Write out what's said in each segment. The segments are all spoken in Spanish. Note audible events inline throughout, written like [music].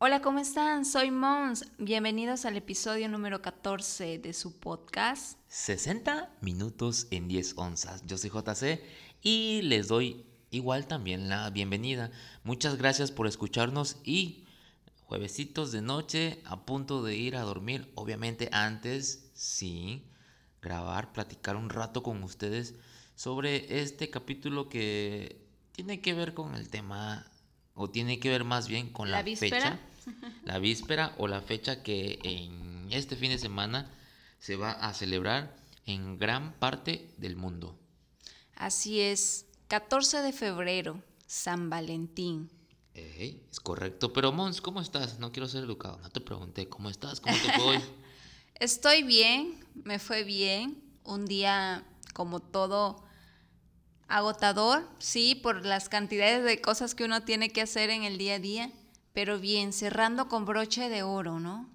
Hola, ¿cómo están? Soy Mons. Bienvenidos al episodio número 14 de su podcast. 60 minutos en 10 onzas. Yo soy JC y les doy igual también la bienvenida. Muchas gracias por escucharnos y juevesitos de noche a punto de ir a dormir. Obviamente antes, sí, grabar, platicar un rato con ustedes sobre este capítulo que tiene que ver con el tema o tiene que ver más bien con la, ¿La víspera? fecha, [laughs] la víspera o la fecha que en este fin de semana se va a celebrar en gran parte del mundo. Así es, 14 de febrero, San Valentín. Es correcto, pero Mons, ¿cómo estás? No quiero ser educado, no te pregunté, ¿cómo estás? ¿Cómo te fue hoy? [laughs] Estoy bien, me fue bien. Un día como todo agotador, sí, por las cantidades de cosas que uno tiene que hacer en el día a día, pero bien, cerrando con broche de oro, ¿no?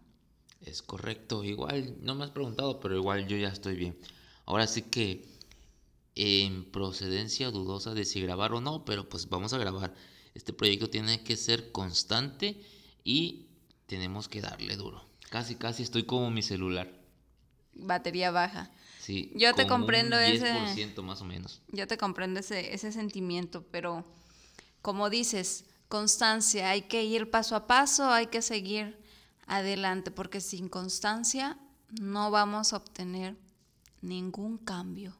Es correcto, igual, no me has preguntado, pero igual yo ya estoy bien. Ahora sí que en procedencia dudosa de si grabar o no, pero pues vamos a grabar. Este proyecto tiene que ser constante y tenemos que darle duro. Casi, casi estoy como mi celular. Batería baja. Sí, Yo te comprendo un ese- 10% más o menos. Yo te comprendo ese, ese sentimiento, pero como dices, constancia, hay que ir paso a paso, hay que seguir adelante, porque sin constancia no vamos a obtener ningún cambio.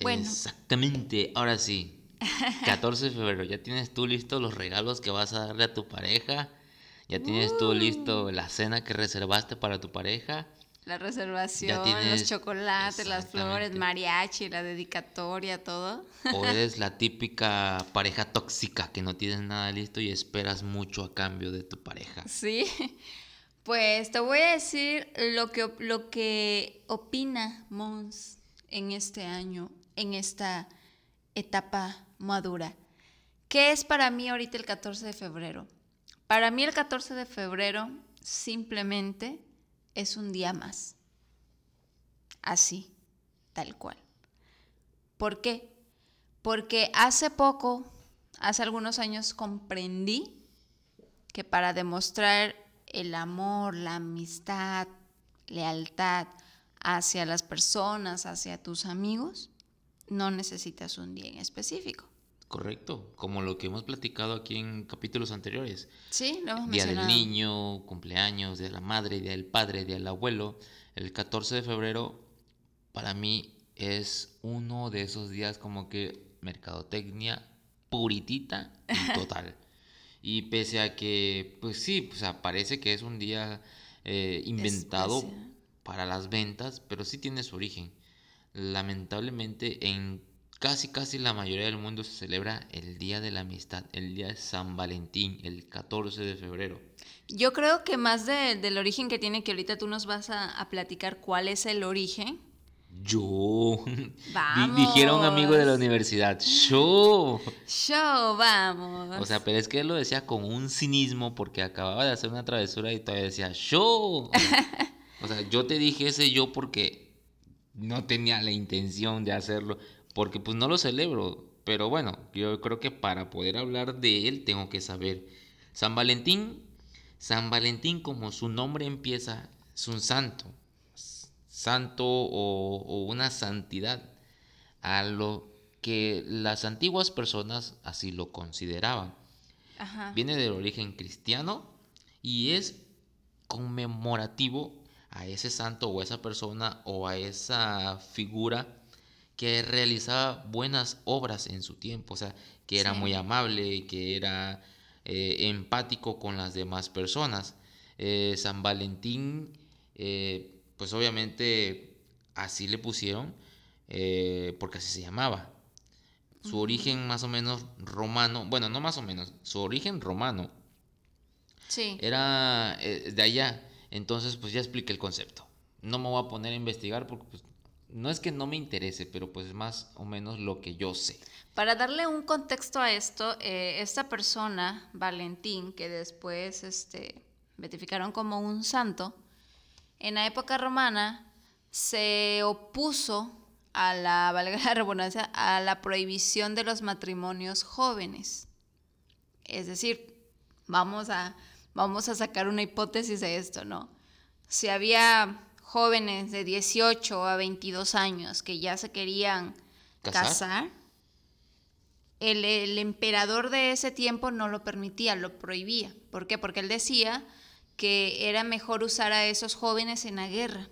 Bueno. Exactamente, ahora sí. [laughs] 14 de febrero, ¿ya tienes tú listo los regalos que vas a darle a tu pareja? ¿Ya tienes tú listo la cena que reservaste para tu pareja? La reservación, tienes- los chocolates, las flores, mariachi, la dedicatoria, todo. ¿O [laughs] eres la típica pareja tóxica que no tienes nada listo y esperas mucho a cambio de tu pareja? Sí, pues te voy a decir lo que, lo que opina Mons en este año, en esta etapa madura. ¿Qué es para mí ahorita el 14 de febrero? Para mí el 14 de febrero simplemente es un día más. Así, tal cual. ¿Por qué? Porque hace poco, hace algunos años comprendí que para demostrar el amor, la amistad, lealtad hacia las personas, hacia tus amigos, no necesitas un día en específico. Correcto, como lo que hemos platicado aquí en capítulos anteriores. Sí, lo hemos Día del niño, cumpleaños, Día de la madre, Día del padre, Día del abuelo. El 14 de febrero para mí es uno de esos días como que mercadotecnia puritita y [laughs] total. y pese a que, pues sí, pues parece que es un día eh, inventado para las ventas, pero sí tiene su origen. Lamentablemente en casi casi la mayoría del mundo se celebra el Día de la Amistad, el Día de San Valentín, el 14 de febrero. Yo creo que más de- del origen que tiene, que ahorita tú nos vas a, a platicar cuál es el origen. Yo. Vamos. Dijeron amigo de la universidad. Yo. Show, vamos. O sea, pero es que él lo decía con un cinismo porque acababa de hacer una travesura y todavía decía yo. [laughs] O sea, yo te dije ese yo porque no tenía la intención de hacerlo. Porque pues no lo celebro. Pero bueno, yo creo que para poder hablar de él tengo que saber. San Valentín. San Valentín, como su nombre empieza, es un santo. Santo o, o una santidad a lo que las antiguas personas así lo consideraban. Ajá. Viene del origen cristiano y es conmemorativo a ese santo o a esa persona o a esa figura que realizaba buenas obras en su tiempo, o sea, que era Sí. muy amable, que era eh, empático con las demás personas. Eh, San Valentín, eh, pues obviamente así le pusieron, porque así se llamaba. Su origen más o menos romano, bueno, no más o menos, su origen romano Sí. era de allá. Entonces, pues ya expliqué el concepto. No me voy a poner a investigar porque pues, no es que no me interese, pero pues es más o menos lo que yo sé. Para darle un contexto a esto, eh, esta persona, Valentín, que después este, beatificaron como un santo, en la época romana se opuso a la, [laughs] valga la redundancia, a la prohibición de los matrimonios jóvenes. Es decir, vamos a vamos a sacar una hipótesis de esto, ¿no? Si había jóvenes de 18 a 22 años que ya se querían ¿Casar? casar, el, el emperador de ese tiempo no lo permitía, lo prohibía. ¿Por qué? Porque él decía que era mejor usar a esos jóvenes en la guerra.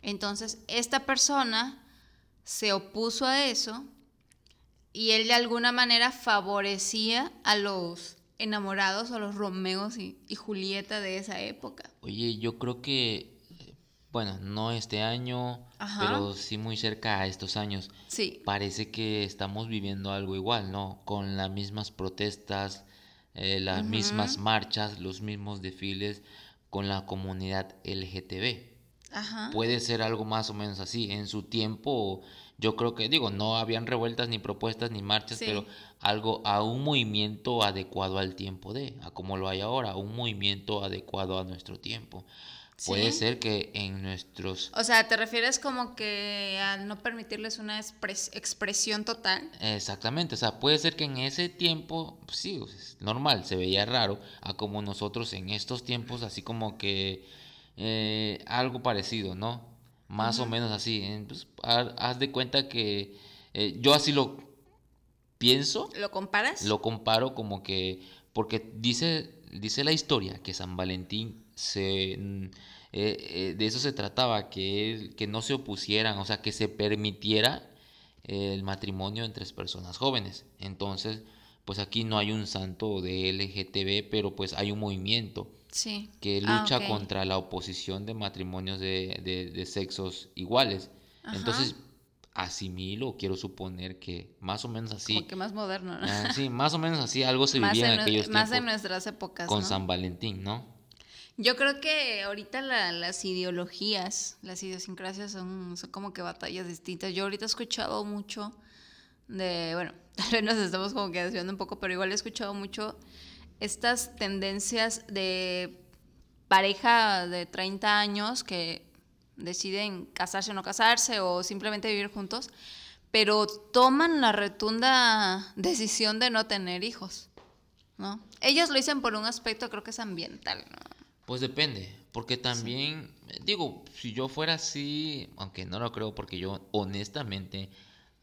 Entonces, esta persona se opuso a eso y él de alguna manera favorecía a los enamorados o los Romeos y, y Julieta de esa época. Oye, yo creo que, bueno, no este año, Ajá. pero sí muy cerca a estos años. Sí, Parece que estamos viviendo algo igual, ¿no? Con las mismas protestas, eh, las mismas marchas, los mismos desfiles con la comunidad LGTB. ajá. Puede ser algo más o menos así. En su tiempo, yo creo que, digo, no habían revueltas, ni propuestas, ni marchas, Sí. pero algo, a un movimiento adecuado al tiempo de, a como lo hay ahora, un movimiento adecuado a nuestro tiempo. Puede ser que en nuestros... O sea, ¿te refieres como que al no permitirles una expres- expresión total? Exactamente, o sea, puede ser que en ese tiempo, pues sí, es normal, se veía raro, a como nosotros en estos tiempos, así como que eh, algo parecido, ¿no? Más o menos así. eh, pues, ha- haz de cuenta que eh, yo así lo pienso, ¿Lo comparas? lo comparo como que, porque dice, dice la historia que San Valentín se, eh, eh, de eso se trataba, que, que no se opusieran, o sea, que se permitiera el matrimonio entre personas jóvenes. Entonces, pues aquí no hay un santo de LGTB, pero pues hay un movimiento Sí. que Ah, lucha contra la oposición de matrimonios de, de- de sexos iguales. Ajá. Entonces, asimilo, quiero suponer que más o menos así. Como que más moderno, ¿no? Ah, sí, más o menos así algo se [laughs] vivía en en, aquellos más en tiempos nuestras épocas. con ¿no? San Valentín, ¿no? Yo creo que ahorita la- las ideologías, las idiosincrasias son, como que batallas distintas. Yo ahorita he escuchado mucho de, bueno, [laughs] tal vez nos estamos como que desviando un poco, pero igual he escuchado mucho estas tendencias de pareja de 30 años que deciden casarse o no casarse o simplemente vivir juntos, pero toman la rotunda [laughs] decisión de no tener hijos, ¿no? Ellos lo dicen por un aspecto creo que es ambiental, ¿no? Pues depende, porque también, eh, digo, si yo fuera así, aunque no lo creo, porque yo honestamente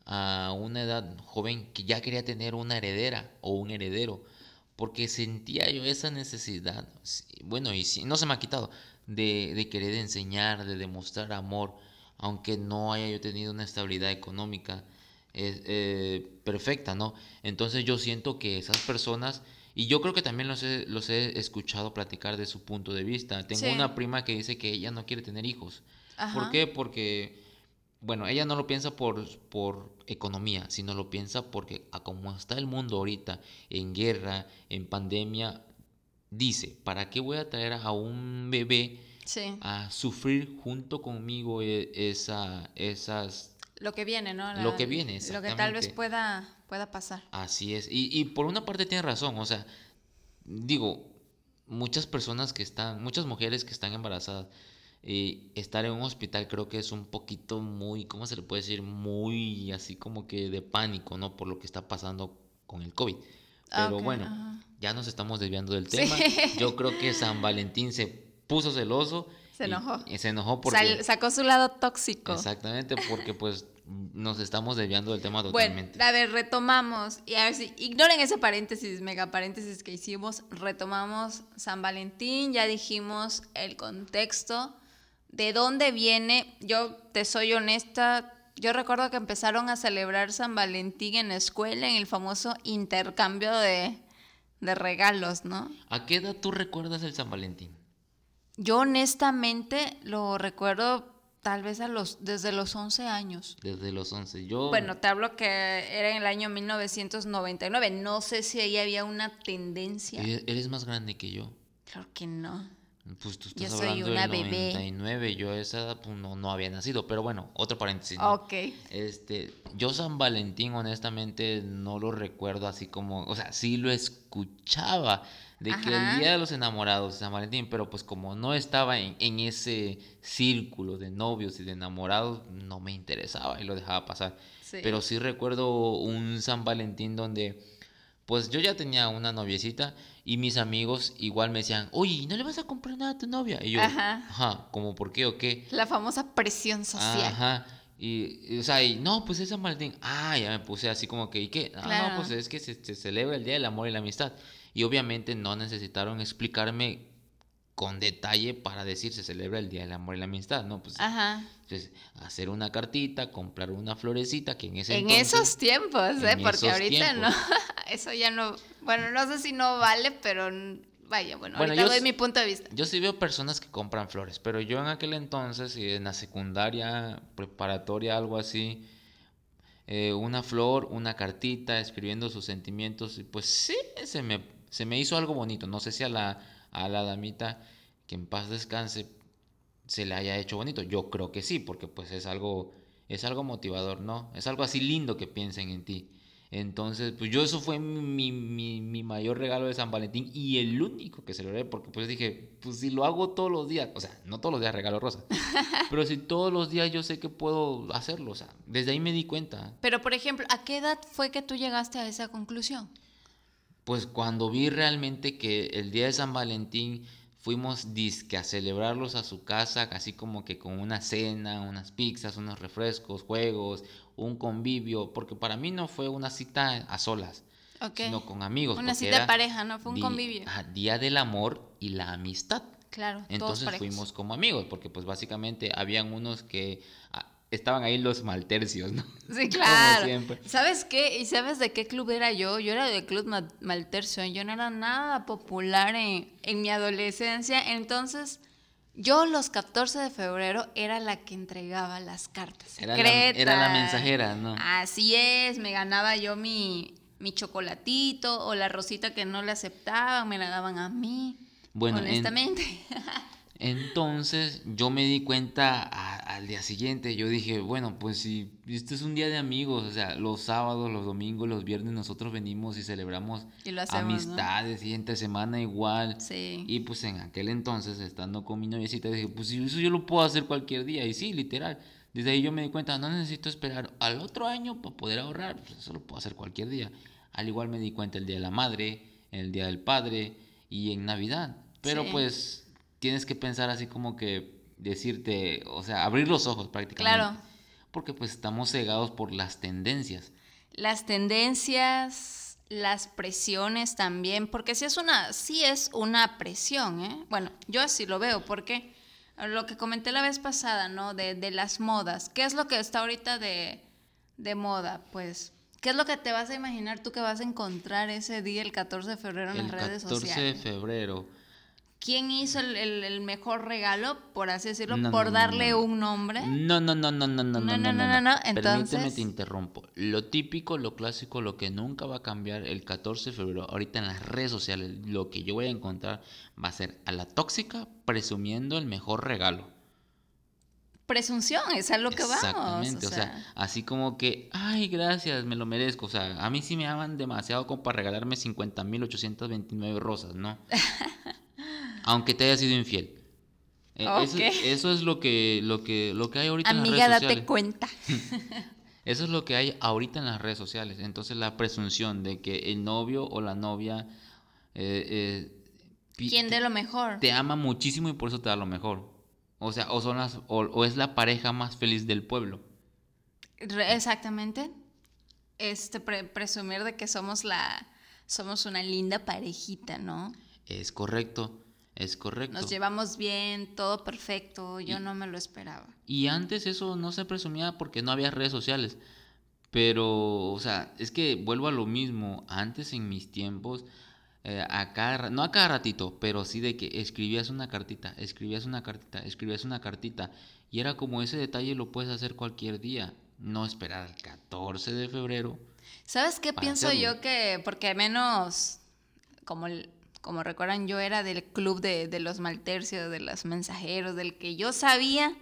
a una edad joven que ya quería tener una heredera o un heredero, porque sentía yo esa necesidad, bueno, y sí, no se me ha quitado, de, de querer enseñar, de demostrar amor, aunque no haya yo tenido una estabilidad económica eh, eh, perfecta, ¿no? Entonces yo siento que esas personas, y yo creo que también los he, los he escuchado platicar de su punto de vista. Tengo Sí. una prima que dice que ella no quiere tener hijos. ¿Por qué? Porque, bueno, ella no lo piensa por, por economía, sino lo piensa porque a como está el mundo ahorita, en guerra, en pandemia, dice, ¿para qué voy a traer a un bebé Sí, a sufrir junto conmigo e- esa, esas lo que viene, ¿no? Lo que viene, Lo que tal vez pueda, pueda pasar. Así es. Y, y por una parte tiene razón. O sea, digo, muchas personas que están, muchas mujeres que están embarazadas, eh, estar en un hospital creo que es un poquito muy, ¿cómo se le puede decir? Muy así como que de pánico, ¿no? Por lo que está pasando con el COVID. Ah, Pero ok, bueno, ajá. ya nos estamos desviando del Sí. tema. [laughs] Yo creo que San Valentín se puso celoso. Se y- enojó. y se enojó porque... Sal- sacó su lado tóxico. Exactamente, porque pues nos estamos desviando del tema Bueno, totalmente. a ver, retomamos. Y a ver si ignoren ese paréntesis, mega paréntesis que hicimos. Retomamos San Valentín, ya dijimos el contexto, de dónde viene. Yo te soy honesta, yo recuerdo que empezaron a celebrar San Valentín en la escuela, en el famoso intercambio de, de regalos, ¿no? ¿A qué edad tú recuerdas el San Valentín? Yo honestamente lo recuerdo tal vez a los, desde los 11 años. Desde los 11. Yo, Bueno, te hablo que era en el año 1999. No sé si ahí había una tendencia. eres más grande que yo. Claro que no. Pues tú Yo estás soy hablando una del bebé. 99, yo a esa edad pues, no, no había nacido, pero bueno, otro paréntesis. ¿no? Ok. Este, yo San Valentín honestamente no lo recuerdo así como, o sea, sí lo escuchaba de que el Día de los Enamorados de San Valentín, pero pues como no estaba en, en ese círculo de novios y de enamorados, no me interesaba y lo dejaba pasar. Sí. Pero sí recuerdo un San Valentín donde pues yo ya tenía una noviecita y mis amigos igual me decían, oye, ¿no le vas a comprar nada a tu novia? Y yo, Ajá. ajá, ¿como por qué o qué? La famosa presión social. Ajá. Y, y, o sea, y, no, pues es San Valentín. Ah, ya me puse así como que, ¿y qué? Ah, Claro. no, pues es que se, se celebra el Día del Amor y la Amistad. Y obviamente no necesitaron explicarme con detalle para decir se celebra el Día del Amor y la Amistad, ¿no? Pues Ajá. entonces, hacer una cartita, comprar una florecita, que en ese En entonces- esos tiempos, ¿eh? Porque ahorita tiempos. no. [laughs] Eso ya no. Bueno, no sé si no vale, pero vaya, bueno, Bueno, ahorita yo doy mi punto de vista. Yo sí veo personas que compran flores, pero yo en aquel entonces, en la secundaria, preparatoria, algo así, eh, una flor, una cartita, escribiendo sus sentimientos, y pues sí, se me, se me hizo algo bonito. No sé si a la, a la damita, que en paz descanse, se le haya hecho bonito. Yo creo que sí, porque pues es algo, es algo motivador, ¿no? Es algo así lindo que piensen en ti. Entonces, pues yo eso fue mi, mi, mi mayor regalo de San Valentín y el único que celebré, porque pues dije, pues si lo hago todos los días, o sea, no todos los días regalo rosas, [laughs] pero si todos los días yo sé que puedo hacerlo, o sea, desde ahí me di cuenta. Pero, por ejemplo, ¿a qué edad fue que tú llegaste a esa conclusión? Pues cuando vi realmente que el día de San Valentín fuimos disque a celebrarlos a su casa, así como que con una cena, unas pizzas, unos refrescos, juegos, un convivio, porque para mí no fue una cita a solas, sino con amigos. Una cita de era pareja, ¿no? Fue un convivio. día del amor y la amistad. Claro, Entonces fuimos como amigos, porque pues básicamente habían unos que ah, estaban ahí los maltercios, ¿no? Sí, [laughs] Como claro. siempre. ¿Sabes qué? ¿Y sabes de qué club era yo? Yo era del club Ma- Maltercio. Yo no era nada popular en, en mi adolescencia. Entonces, yo los 14 de febrero era la que entregaba las cartas Era la- era la mensajera, ¿no? Así es. Me ganaba yo mi, mi chocolatito o la rosita que no le aceptaban. Me la daban a mí. Bueno, en- honestamente. [laughs] Entonces yo me di cuenta al día siguiente, yo dije, bueno, pues si este es un día de amigos, o sea, los sábados, los domingos, los viernes nosotros venimos y celebramos Y lo hacemos, ¿no? amistades y entre semana igual. Sí. Y pues en aquel entonces, estando con mi noviecita, dije, pues si eso yo lo puedo hacer cualquier día. Y sí, literal. Desde ahí yo me di cuenta, no necesito esperar al otro año para poder ahorrar, pues eso lo puedo hacer cualquier día. Al igual me di cuenta el Día de la Madre, el Día del Padre y en Navidad. Pero Sí. pues tienes que pensar así como que decirte, o sea, abrir los ojos prácticamente. Claro. Porque pues estamos cegados por las tendencias. Las tendencias, las presiones también, porque sí es una, sí es una presión, ¿eh? Bueno, yo así lo veo, porque lo que comenté la vez pasada, ¿no? De, de las modas. ¿Qué es lo que está ahorita de, de moda? Pues, ¿qué es lo que te vas a imaginar tú que vas a encontrar ese día, el 14 de febrero, en El las redes 14 de sociales? febrero. ¿Quién hizo el, el- el mejor regalo, por así decirlo, No, por no, no, darle un nombre? No, no, no, no, no, no, no, No, no, no, no, no, Permíteme, entonces- te interrumpo. Lo típico, lo clásico, lo que nunca va a cambiar el 14 de febrero, ahorita en las redes sociales, lo que yo voy a encontrar va a ser a la tóxica presumiendo el mejor regalo. Presunción, es a lo que vamos. Exactamente, o o sea, sea. así como que, ay, gracias, me lo merezco. O sea, a mí sí me aman demasiado como para regalarme 50.829 rosas, ¿no? [laughs] Aunque te haya sido infiel. Eh, eso, es lo que, lo que, lo que hay ahorita en las Amiga, redes date sociales. cuenta. [laughs] Eso es lo que hay ahorita en las redes sociales. Entonces la presunción de que el novio o la novia eh, eh, ¿Quién de lo mejor? te ama muchísimo y por eso te da lo mejor. O sea, o, son las, o, o es la pareja más feliz del pueblo. Exactamente. Este, pre- presumir de que somos la, somos una linda parejita, ¿no? Es correcto, es correcto. Nos llevamos bien, todo perfecto. Yo Y- no me lo esperaba. Y antes eso no se presumía porque no había redes sociales. Pero, o sea, es que vuelvo a lo mismo. Antes en mis tiempos, eh, a cada no a cada ratito, pero sí de que escribías una cartita, escribías una cartita, escribías una cartita. Y era como ese detalle lo puedes hacer cualquier día. No esperar al 14 de febrero. ¿Sabes qué pienso hacerlo. yo que, porque menos, como, el- como recuerdan, yo era del club de, de los maltercios, de los mensajeros, del que yo sabía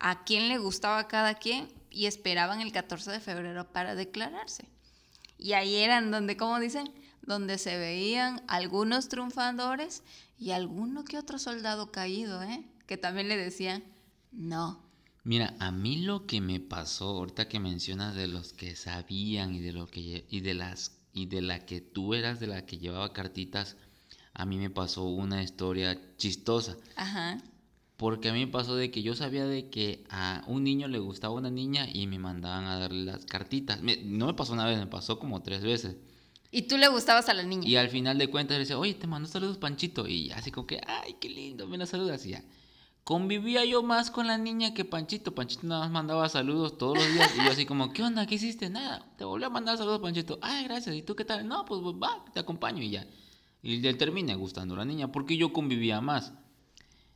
a quién le gustaba cada quien y esperaban el 14 de febrero para declararse. Y ahí eran donde, como dicen, donde se veían algunos triunfadores y alguno que otro soldado caído, ¿eh? Que también le decían, no, Mira, a mí lo que me pasó, ahorita que mencionas de los que sabían y de lo que y de las y de la que tú eras de la que llevaba cartitas, a mí me pasó una historia chistosa. Ajá. Porque a mí me pasó de que yo sabía de que a un niño le gustaba una niña y me mandaban a darle las cartitas. Me- no me pasó una vez, me pasó como tres veces. Y tú le gustabas a la niña. Y al final de cuentas le decía, oye, te mando saludos, Panchito. Y así como que, ay, qué lindo, me la saludas. Y ya. Convivía yo más con la niña que Panchito. Panchito nada más mandaba saludos todos los días. Y yo así como, ¿qué onda? ¿Qué hiciste? Nada. Te volví a mandar saludos, Panchito. Ay, gracias. ¿Y tú qué tal? No, pues va, te acompaño y ya. Y le terminé gustando a la niña porque yo convivía más.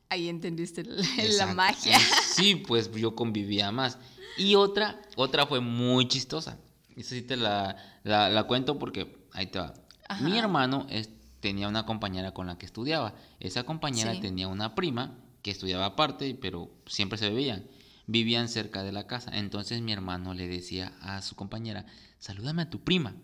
Ahí entendiste la, magia. Sí, pues yo convivía más. Y otra, otra fue muy chistosa. Esa sí te la, la, la cuento porque ahí te va. Ajá. Mi hermano es- tenía una compañera con la que estudiaba. Esa compañera Sí. tenía una prima que estudiaba aparte, pero siempre se veían. Vivían cerca de la casa. Entonces mi hermano le decía a su compañera, salúdame a tu prima.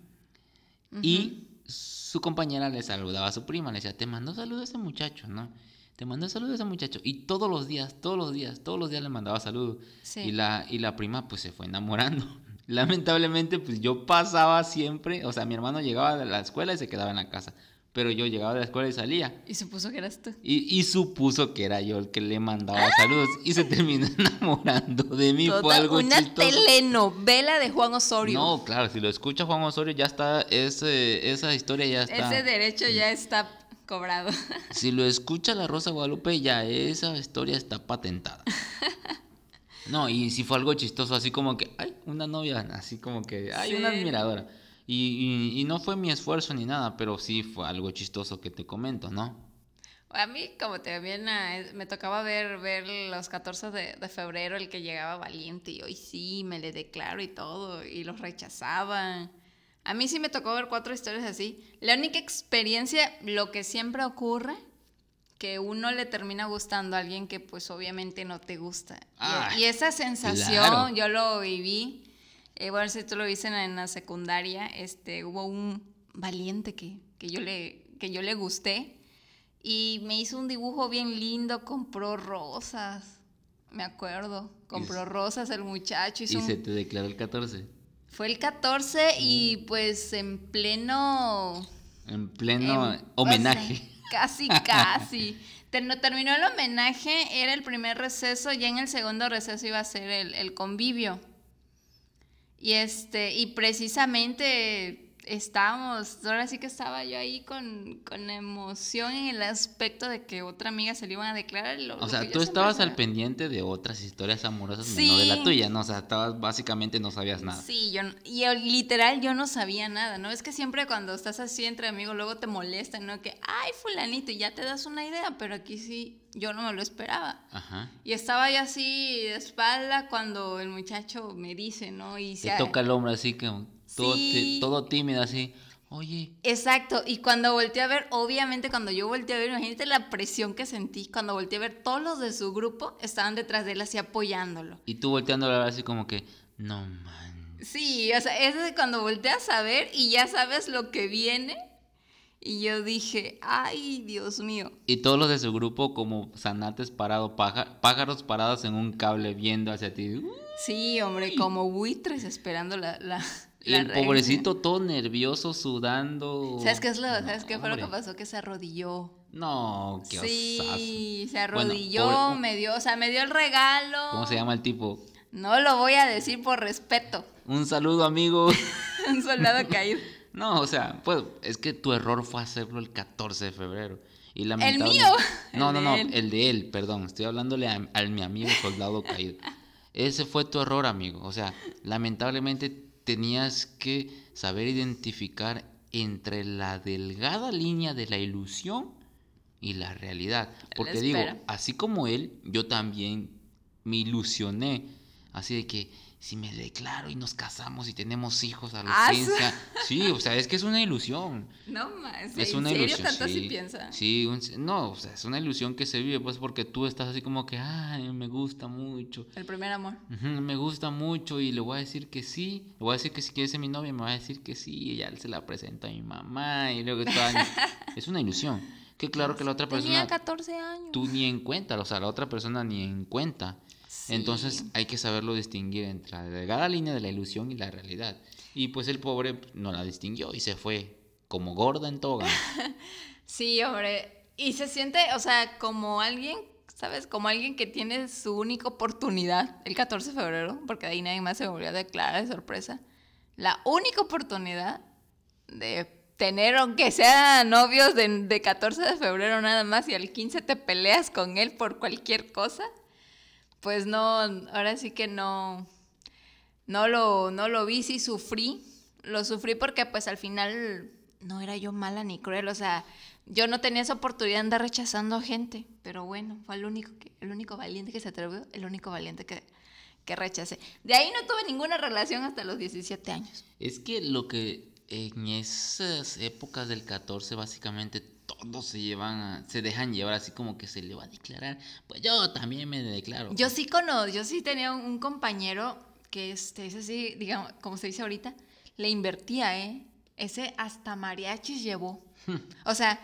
Y su compañera le saludaba a su prima, le decía, te mando saludos a ese muchacho, ¿no? Te mando saludos a ese muchacho. Y todos los días, todos los días, todos los días le mandaba saludos. Sí. Y, la, y la prima pues se fue enamorando. [laughs] Lamentablemente pues yo pasaba siempre, o sea, mi hermano llegaba de la escuela y se quedaba en la casa. Pero yo llegaba de la escuela y salía. Y supuso que eras tú. Y, y supuso que era yo el que le mandaba saludos. Y se terminó [laughs] enamorando de mí. Fue Total, algo una chistoso. telenovela de Juan Osorio. No, claro, si lo escucha Juan Osorio ya está, ese, esa historia ya está. Ese derecho ya está cobrado. [laughs] Si lo escucha la Rosa Guadalupe ya esa historia está patentada. [laughs] No, y si fue algo chistoso, así como que, ay, una novia, así como que, ay, una admiradora. Y, y, y no fue mi esfuerzo ni nada, pero sí fue algo chistoso que te comento, ¿no? A mí, como te bien, ah, me tocaba ver, ver los 14 de, de febrero, el que llegaba valiente y hoy sí, me le declaro y todo, y los rechazaban. A mí sí me tocó ver cuatro historias así. La única experiencia, lo que siempre ocurre, que uno le termina gustando a alguien que pues obviamente no te gusta. Y- Ah, y, esa sensación claro. yo lo viví. Eh, bueno, si tú lo viste en, en la secundaria, este, hubo un valiente que, que, yo le, que yo le gusté y me hizo un dibujo bien lindo, compró rosas, me acuerdo, compró rosas el muchacho. Hizo Y un- se te declaró el 14. Fue el 14 y pues en pleno... En pleno en- homenaje. o [laughs] sea, casi, casi. Ter- terminó el homenaje, era el primer receso, ya en el segundo receso iba a ser el, el convivio. Y este, y precisamente estábamos, ahora sí que estaba yo ahí con, con emoción en el aspecto de que otra amiga se le iban a declarar. lo- O lo sea, yo tú estabas al pendiente de otras historias amorosas, no de la Sí. tuya, ¿no? O sea, estabas básicamente no sabías nada. Sí, yo, y literal yo no sabía nada, ¿no? Es que siempre cuando estás así entre amigos luego te molestan, ¿no? Que, ay, fulanito, y ya te das una idea, pero aquí sí, yo no me lo esperaba. Ajá. Y estaba yo así de espalda cuando el muchacho me dice, ¿no? Y Te se- toca el hombro así que todo, Sí. todo tímido así. Oye, Exacto, y cuando volteé a ver, obviamente cuando yo volteé a ver, imagínate la presión que sentí, cuando volteé a ver, todos los de su grupo estaban detrás de él así apoyándolo. y tú hablar así como que, no man. Sí, o sea, es cuando volteas a ver y ya sabes lo que viene. Y yo dije, ay, Dios mío. Y todos los de su grupo como zanates parados, pája- pájaros parados en un cable viendo hacia ti. Sí, hombre, como buitres esperando la... la el reina. pobrecito todo nervioso, sudando. ¿Sabes qué es lo, No, ¿sabes qué fue lo que pasó? Que se arrodilló. No, qué sí, osazo. se Bueno, arrodilló, pobre- me dio, o sea, me dio el regalo. ¿Cómo se llama el tipo? No lo voy a decir por respeto. Un saludo, amigo. [laughs] Un soldado [laughs] caído. No, o sea, pues es que tu error fue hacerlo el 14 de febrero. Y ¿El mío? [laughs] No, El no, no, el de él, perdón. Estoy hablándole a, a mi amigo soldado caído. Ese fue tu error, amigo. O sea, lamentablemente tenías que saber identificar entre la delgada línea de la ilusión y la realidad. Porque digo, así como él, yo también me ilusioné. Así de que si me declaro y nos casamos y tenemos hijos a la Ah, ciencia. Sí, o sea, es que es una ilusión. No más. Es ¿En una serio ilusión. tanto sí, así piensa? Sí, un- no, o sea, es una ilusión que se vive, pues porque tú estás así como que, ay, me gusta mucho. El primer amor. Me gusta mucho y le voy a decir que sí. Le voy a decir que si quiere ser mi novia, me va a decir que sí. Y ya se la presenta a mi mamá y luego todo año. [laughs] Es una ilusión. Que claro que la otra Tenía persona, 14 años. tú ni en cuenta, o sea, la otra persona ni en cuenta. Entonces hay que saberlo distinguir entre la delgada línea de la ilusión y la realidad. Y pues el pobre no la distinguió y se fue como gorda en toga. [laughs] sí, hombre. Y se siente, o sea, como alguien, ¿sabes? Como alguien que tiene su única oportunidad el 14 de febrero, porque de ahí nadie más se volvió a declarar de sorpresa. La única oportunidad de tener, aunque sea novios de, de 14 de febrero nada más, y al 15 te peleas con él por cualquier cosa, pues no, ahora sí que no, no lo, no lo vi, sí sufrí. Lo sufrí porque pues al final no era yo mala ni cruel, o sea, yo no tenía esa oportunidad de andar rechazando gente, pero bueno, fue el único, que, el único valiente que se atrevió, el único valiente que, que rechacé. De ahí no tuve ninguna relación hasta los 17 años. Es que lo que en esas épocas del 14 básicamente todos se llevan se dejan llevar así como que se le va a declarar. Pues yo también me declaro. Yo sí conozco, yo sí tenía un compañero que este, ese sí, digamos, como se dice ahorita, le invertía, ¿eh? Ese hasta mariachis llevó. [laughs] o sea,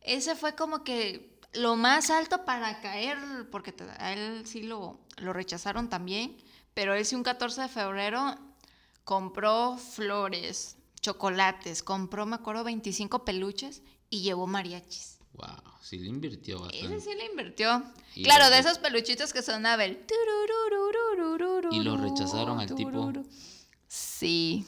ese fue como que lo más alto para caer, porque a él sí lo, lo rechazaron también, pero él sí un 14 de febrero compró flores, chocolates, compró, me acuerdo, 25 peluches y llevó mariachis. Wow, sí le invirtió bastante. Ese sí le invirtió. claro, de esos peluchitos que sonaba el... Y lo rechazaron al tipo. Sí,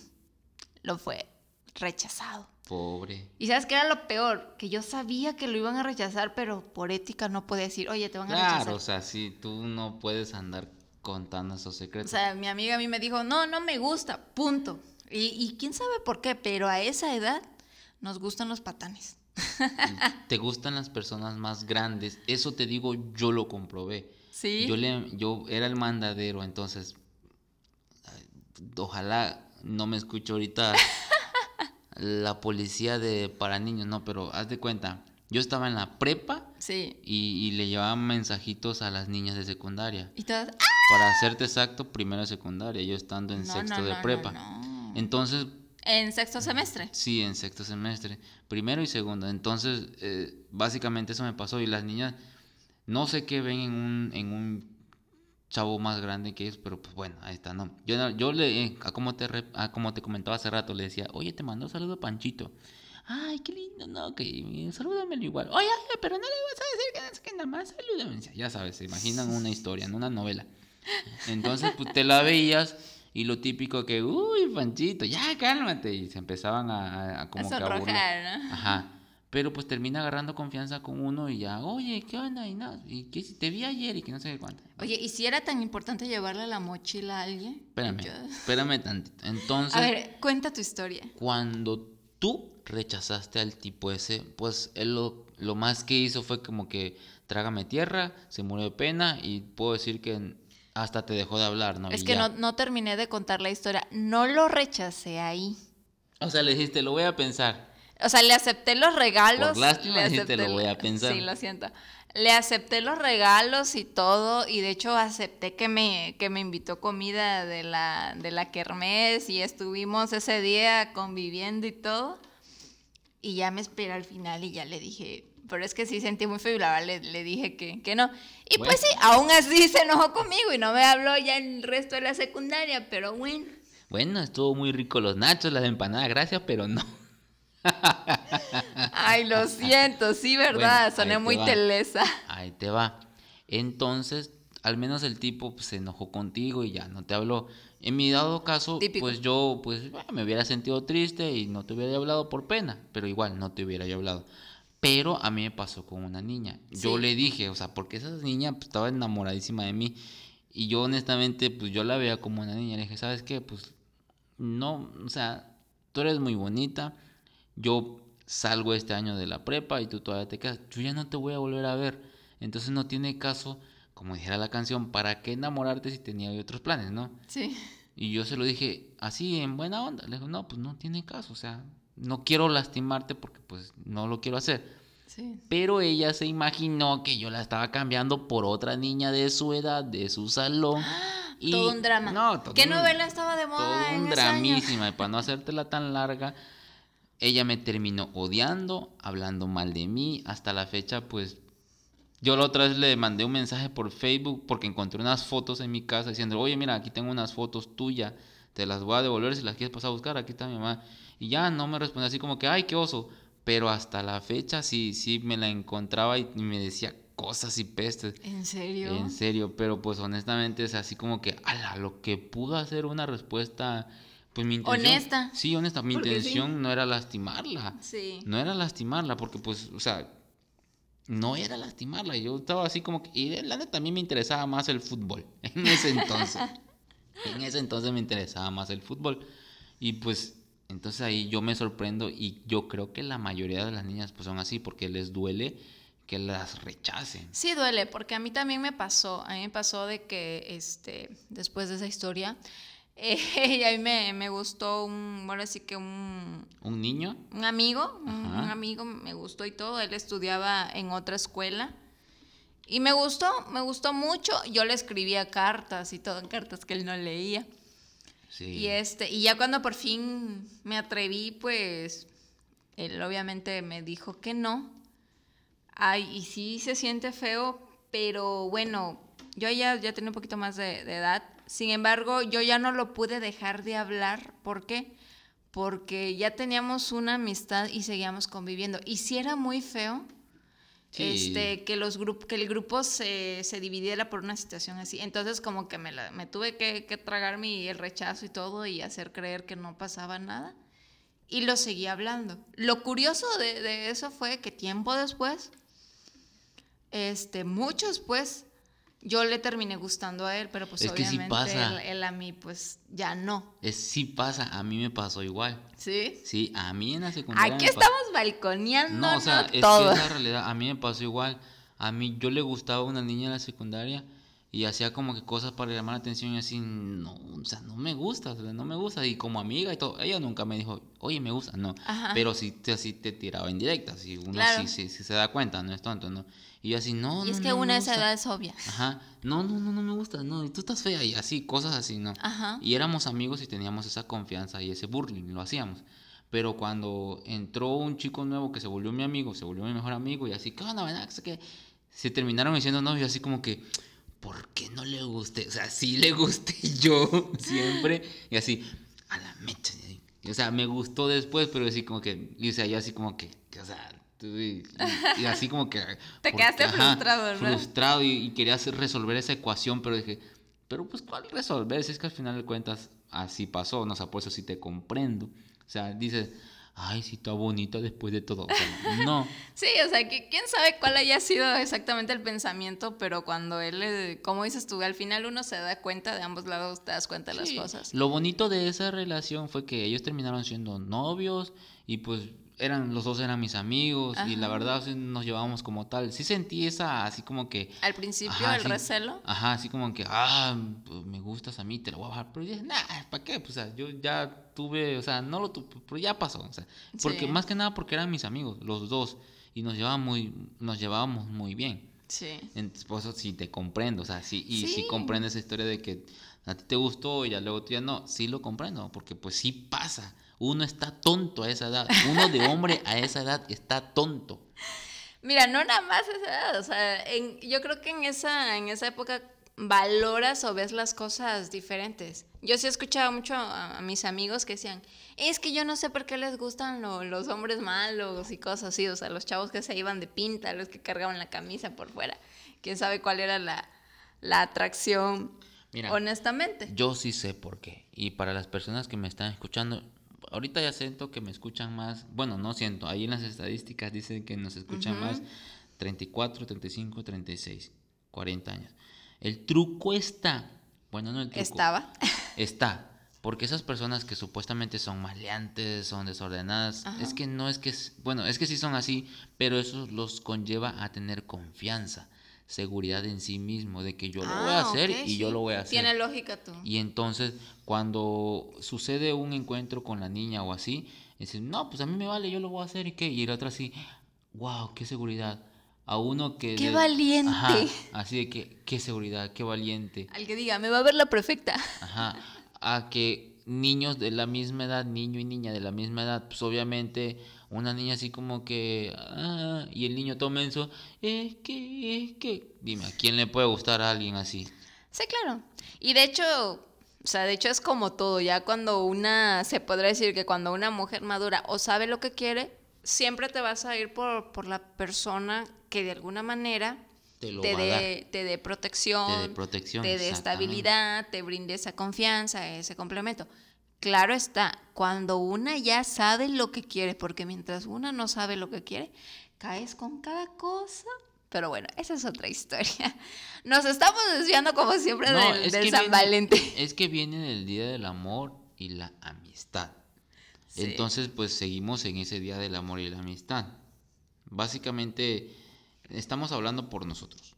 lo fue rechazado. Pobre. ¿Y sabes qué era lo peor? Que yo sabía que lo iban a rechazar, pero por ética no podía decir, oye, te van a rechazar. Claro, o sea, sí, tú no puedes andar contando esos secretos. O sea, mi amiga a mí me dijo, no, no me gusta, punto. Y, y quién sabe por qué, pero a esa edad nos gustan los patanes. [laughs] Te gustan las personas más grandes. Eso te digo, yo lo comprobé. Sí. Yo, le, yo era el mandadero, entonces, ojalá no me escuche ahorita [laughs] la policía de para niños, no, pero haz de cuenta, yo estaba en la prepa sí. y, le llevaba mensajitos a las niñas de secundaria. Y todas, Para hacerte exacto, primero de secundaria, yo estando en sexto de prepa. Entonces, ¿En sexto semestre? Sí, en sexto semestre, primero y segundo. Entonces, eh, básicamente eso me pasó y las niñas no sé qué ven en un, en un chavo más grande que ellos, pero pues bueno, ahí está, ¿no? Yo, yo le, eh, a como, te, a como te comentaba hace rato, le decía, oye, te mando un saludo a Panchito. Ay, qué lindo, no, que salúdamelo igual. Oye, pero no le vas a decir que, que nada más salúdame. Ya sabes, se imaginan una historia, en una novela. Entonces, pues te la veías y lo típico que, uy, Panchito, ya cálmate. Y se empezaban a, a como que a. ¿no? Ajá. Pero pues termina agarrando confianza con uno y ya, oye, ¿qué onda? Y nada, y qué te vi ayer y que no sé qué cuánto. Oye, ¿y si era tan importante llevarle la mochila a alguien? Espérame, [laughs] espérame tantito. Entonces. A ver, cuenta tu historia. Cuando tú rechazaste al tipo ese, pues él lo, lo más que hizo fue como que trágame tierra, se murió de pena y puedo decir que hasta te dejó de hablar, ¿no? Es que no, no terminé de contar la historia. No lo rechacé ahí. O sea, le dijiste, lo voy a pensar. O sea, le acepté los regalos. Por lástima le acepté, lo voy a pensar. Sí, lo siento. Le acepté los regalos y todo, y de hecho acepté que me, que me invitó comida de la, de la kermés y estuvimos ese día conviviendo y todo. Y ya me esperé al final y ya le dije, pero es que sí sentí muy feo verdad le, dije que, que, no. Y pues sí, aún así [laughs] se enojó conmigo y no me habló ya el resto de la secundaria, pero bueno. Bueno, estuvo muy rico los nachos, las empanadas, gracias, pero no. [laughs] Ay, lo siento, sí, ¿verdad? Soné muy telesa. Ahí te va. Entonces, al menos el tipo pues, se enojó contigo y ya no te habló. En mi dado caso, pues yo pues me hubiera sentido triste y no te hubiera hablado por pena, pero igual no te hubiera hablado. Pero a mí me pasó con una niña. Yo le dije, o sea, porque esa niña pues, estaba enamoradísima de mí y yo honestamente pues yo la veía como una niña. Le dije, ¿sabes qué? Pues no, o sea, tú eres muy bonita yo salgo este año de la prepa y tú todavía te quedas, yo ya no te voy a volver a ver. Entonces no tiene caso, como dijera la canción, ¿para qué enamorarte si tenía otros planes, no? Sí. Y yo se lo dije así, en buena onda. Le digo, no, pues no tiene caso, o sea, no quiero lastimarte porque pues no lo quiero hacer. Sí. Pero ella se imaginó que yo la estaba cambiando por otra niña de su edad, de su salón. [gasps] Y, todo un drama. No, ¿Qué novela estaba de moda? Todo un dramísima. Y para no hacértela tan larga, ella me terminó odiando, hablando mal de mí. Hasta la fecha, pues Yo la otra vez le mandé un mensaje por Facebook porque encontré unas fotos en mi casa diciendo, oye, mira, aquí tengo unas fotos tuyas, te las voy a devolver si las quieres pasar a buscar, aquí está mi mamá. Y ya no me respondió así como que, ay, qué oso. Pero hasta la fecha sí, sí me la encontraba y me decía cosas y pestes. ¿En serio? En serio, pero pues honestamente es así como que, ala, lo que pudo hacer una respuesta, pues mi intención... Honesta. Sí, honesta, mi intención sí. no era lastimarla. Sí. No era lastimarla, porque pues, o sea, no era lastimarla. Yo estaba así como que, y la neta mí me interesaba más el fútbol [laughs] en ese entonces. [laughs] en ese entonces me interesaba más el fútbol. Y pues, entonces ahí yo me sorprendo y yo creo que la mayoría de las niñas pues son así porque les duele que las rechacen. Sí duele, porque a mí también me pasó, a mí me pasó de que este, después de esa historia, [laughs] eh, y a mí me, me gustó un, bueno, así que un, Un niño, un amigo, un, un amigo me gustó y todo, él estudiaba en otra escuela. Y me gustó, me gustó mucho. Yo le escribía cartas y todo, cartas que él no leía. Y este, y ya cuando por fin me atreví, pues él obviamente me dijo que no. Ay, y sí se siente feo, pero bueno, yo ya, ya tenía un poquito más de, de edad. Sin embargo, yo ya no lo pude dejar de hablar. ¿Por qué? Porque ya teníamos una amistad y seguíamos conviviendo. Y si era muy feo Este, que, los que el grupo se, se dividiera por una situación así. Entonces como que me, la- me tuve que, que tragar mi, el rechazo y todo y hacer creer que no pasaba nada. Y lo seguí hablando. Lo curioso de, de eso fue que tiempo después, este, mucho después, yo le terminé gustando a él, pero pues Es que sí obviamente pasa. él, él a mí pues ya no. Es, sí pasa, a mí me pasó igual. ¿Sí? Sí, a mí en la secundaria. Aquí estamos balconeando No, o sea, es todo. que es la realidad. A mí me pasó igual. A mí yo le gustaba una niña en la secundaria y hacía como que cosas para llamar la atención y así, no, o sea, no me gusta, o sea, no me gusta. Y como amiga y todo, ella nunca me dijo, oye, me gusta, no. Ajá. Pero sí te, sí te tiraba en directa, si uno Claro. sí, sí- sí se da cuenta, no es tonto, ¿no? Y yo así, no, Y es no, que no una de esa gusta". edad es obvia. Ajá, no, no, no, no me gusta, no, y tú estás fea y así, cosas así, ¿no? Ajá. Y éramos amigos y teníamos esa confianza y ese burling, lo hacíamos. Pero cuando entró un chico nuevo que se volvió mi amigo, se volvió mi mejor amigo y así, ¿qué onda, verdad? Que sé qué". Se terminaron diciendo novios así como que, ¿por qué no le gusté? O sea, sí le gusté [laughs] yo siempre. Y así, a la mecha. y- O sea, me gustó después, pero así como que, y o sea, yo así como que, que, o sea, y, así como que... [laughs] Te porque, quedaste frustrado, ¿no? Frustrado y, y quería hacer- resolver esa ecuación, pero dije, pero pues ¿cuál resolver? Si es que al final de cuentas así pasó, no o sea, por eso sí te comprendo. O sea, dices, ay, sí está bonita después de todo. O sea, [laughs] no. Sí, o sea, que quién sabe cuál haya sido exactamente el pensamiento, pero cuando él, eh, como dices tú, al final uno se da cuenta de ambos lados, te das cuenta de las cosas. Lo bonito de esa relación fue que ellos terminaron siendo novios y pues eran los dos eran mis amigos y la Ajá. verdad nos llevábamos como tal. Sí sentí esa así como que Al principio, Ajá, el sí. recelo. Ajá, así como que, ah, pues, me gustas a mí, te lo voy a bajar. Pero yo dije, nah, ¿para qué? Pues, o sea, yo ya tuve, o sea, no lo tuve, pero ya pasó. O sea, porque Sí. más que nada porque eran mis amigos, los dos, y nos llevábamos muy, nos llevábamos muy bien. Sí. Entonces, por eso sí te comprendo, o sea, sí, y sí, Sí. comprendo esa historia de que a ti te gustó y ya luego tú ya no, sí lo comprendo, porque pues sí pasa. Uno está tonto a esa edad, uno de hombre a esa edad está tonto. Mira, no nada más esa edad, o sea, en- yo creo que en esa, en esa época valoras o ves las cosas diferentes. Yo sí he escuchado mucho a, a mis amigos que decían, es que yo no sé por qué les gustan lo- los hombres malos y cosas así, o sea, los chavos que se iban de pinta, los que cargaban la camisa por fuera. ¿Quién sabe cuál era la, la atracción? Mira, honestamente. Yo sí sé por qué. Y para las personas que me están escuchando, ahorita ya siento que me escuchan más. Bueno, no siento. Ahí en las estadísticas dicen que nos escuchan Ujú. más 34, 35, 36, 40 años. El truco está. Bueno, no el truco. Estaba. [laughs] Está. Porque esas personas que supuestamente son maleantes, son desordenadas, Ajá. es que no es que, es- bueno, es que sí son así, pero eso los conlleva a tener confianza, seguridad en sí mismo, de que yo lo voy a Ah, hacer y yo lo voy a hacer. Tiene lógica tú. Y entonces, cuando sucede un encuentro con la niña o así, dicen, no, pues a mí me vale, yo lo voy a hacer y qué. Y el otro así, wow, qué seguridad. A uno que. ¡Qué de- valiente! Ajá, así de que, qué seguridad, qué valiente. Al que diga, me va a ver la perfecta. Ajá. A que niños de la misma edad, niño y niña de la misma edad, pues obviamente una niña así como que, ah, y el niño todo menso, es que, es que, dime, ¿a quién le puede gustar a alguien así? Sí, claro. Y de hecho, o sea, de hecho es como todo, ya cuando una, se podría decir que cuando una mujer madura o sabe lo que quiere, siempre te vas a ir por, por la persona que de alguna manera Te lo te va a dar. dé, te dé protección, Te dé protección, te dé estabilidad, te brinde esa confianza, ese complemento. Claro está, cuando una ya sabe lo que quiere, porque mientras una no sabe lo que quiere, caes con cada cosa. Pero bueno, esa es otra [laughs] historia. Nos estamos desviando como siempre No, del, es del que San viene- Valentín. Es que viene el Día del Amor y la Amistad. Sí. Entonces, pues seguimos en ese Día del Amor y la Amistad. Básicamente, estamos hablando por nosotros.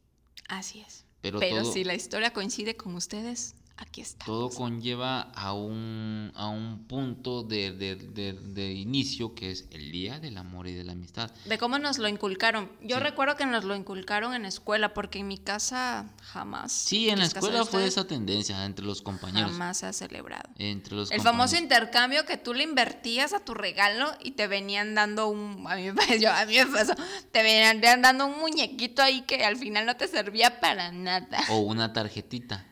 Así es. Pero, Pero todo, si la historia coincide con ustedes, aquí está. todo conlleva a un, a un punto de, de- de- de inicio que es el Día del Amor y de la Amistad. De cómo nos lo inculcaron. Yo Sí. recuerdo que nos lo inculcaron en escuela, porque en mi casa jamás. Sí, en la escuela fue esa tendencia entre los compañeros. Jamás se ha celebrado. Entre los El famoso intercambio que tú le invertías a tu regalo y te venían dando un. A mí me pareció, a mí me pasó. Te venían dando un muñequito ahí que al final no te servía para nada. O una tarjetita.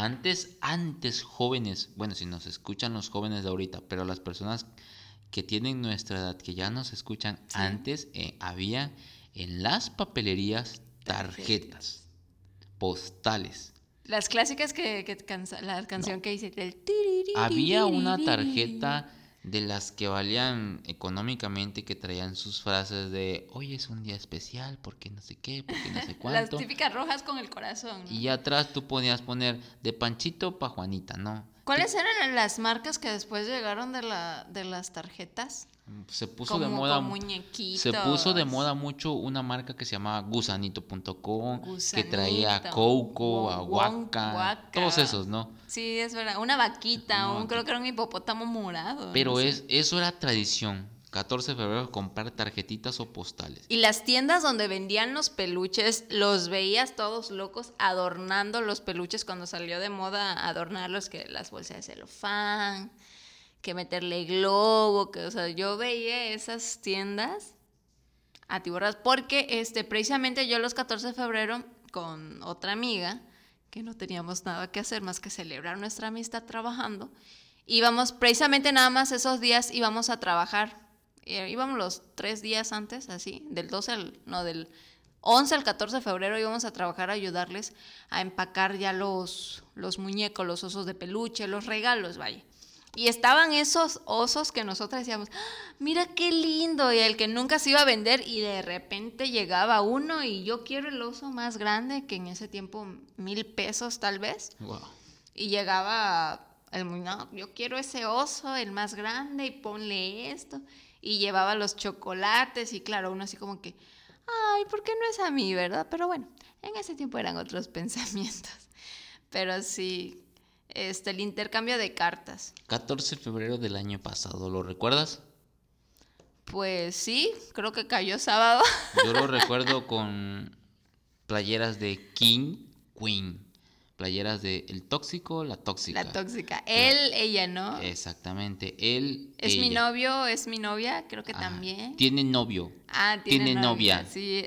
Antes, antes jóvenes, bueno, si nos escuchan los jóvenes de ahorita, pero las personas que tienen nuestra edad, que ya nos escuchan, antes eh, había en las papelerías tarjetas, postales. Las clásicas que, que cansa- la canción que dice del tiriri, Había una tarjeta de las que valían económicamente, que traían sus frases de, hoy es un día especial, porque no sé qué, porque no sé [laughs] Las cuánto. típicas rojas con el corazón. ¿no? Y atrás tú podías poner de Panchito pa' Juanita, ¿no? ¿Cuáles eran las marcas que después llegaron de, la, de las tarjetas? Se puso Como de moda. Se puso de moda mucho una marca que se llamaba gusanito.com, que traía a Coco, a Won- Waka, Waka. todos esos, ¿no? Sí, es verdad. Una vaquita, Una un, creo que era un hipopótamo morado. Pero no sé. es, eso era tradición. 14 de febrero comprar tarjetitas o postales. Y las tiendas donde vendían los peluches, los veías todos locos adornando los peluches cuando salió de moda adornarlos, que las bolsas de celofán, que meterle globo, que, o sea, yo veía esas tiendas atiborradas, porque este, precisamente yo los 14 de febrero con otra amiga, que no teníamos nada que hacer más que celebrar nuestra amistad trabajando, íbamos, precisamente nada más esos días íbamos a trabajar, eh, íbamos los tres días antes, así, del 12 al, no, del 11 al 14 de febrero íbamos a trabajar a ayudarles a empacar ya los, los muñecos, los osos de peluche, los regalos, vaya. Y estaban esos osos que nosotros decíamos, "Ah, mira qué lindo, y el que nunca se iba a vender, y de repente llegaba uno y yo quiero el oso más grande, que en ese tiempo mil pesos tal vez, Wow. y llegaba el no, yo quiero ese oso, el más grande, y ponle esto, y llevaba los chocolates, y claro, uno así como que, ay, ¿por qué no es a mí, verdad? Pero bueno, en ese tiempo eran otros [laughs] pensamientos, pero sí, este, el intercambio de cartas. 14 de febrero del año pasado, ¿lo recuerdas? Pues sí, creo que cayó sábado. [laughs] Yo lo recuerdo con playeras de King Queen. Playeras de El Tóxico, La Tóxica. La tóxica. Él, ella, ¿no? Exactamente. Él. Es mi novio, es mi novia, creo que Ajá. también. Tiene novio. Ah, tiene, tiene novia. Sí,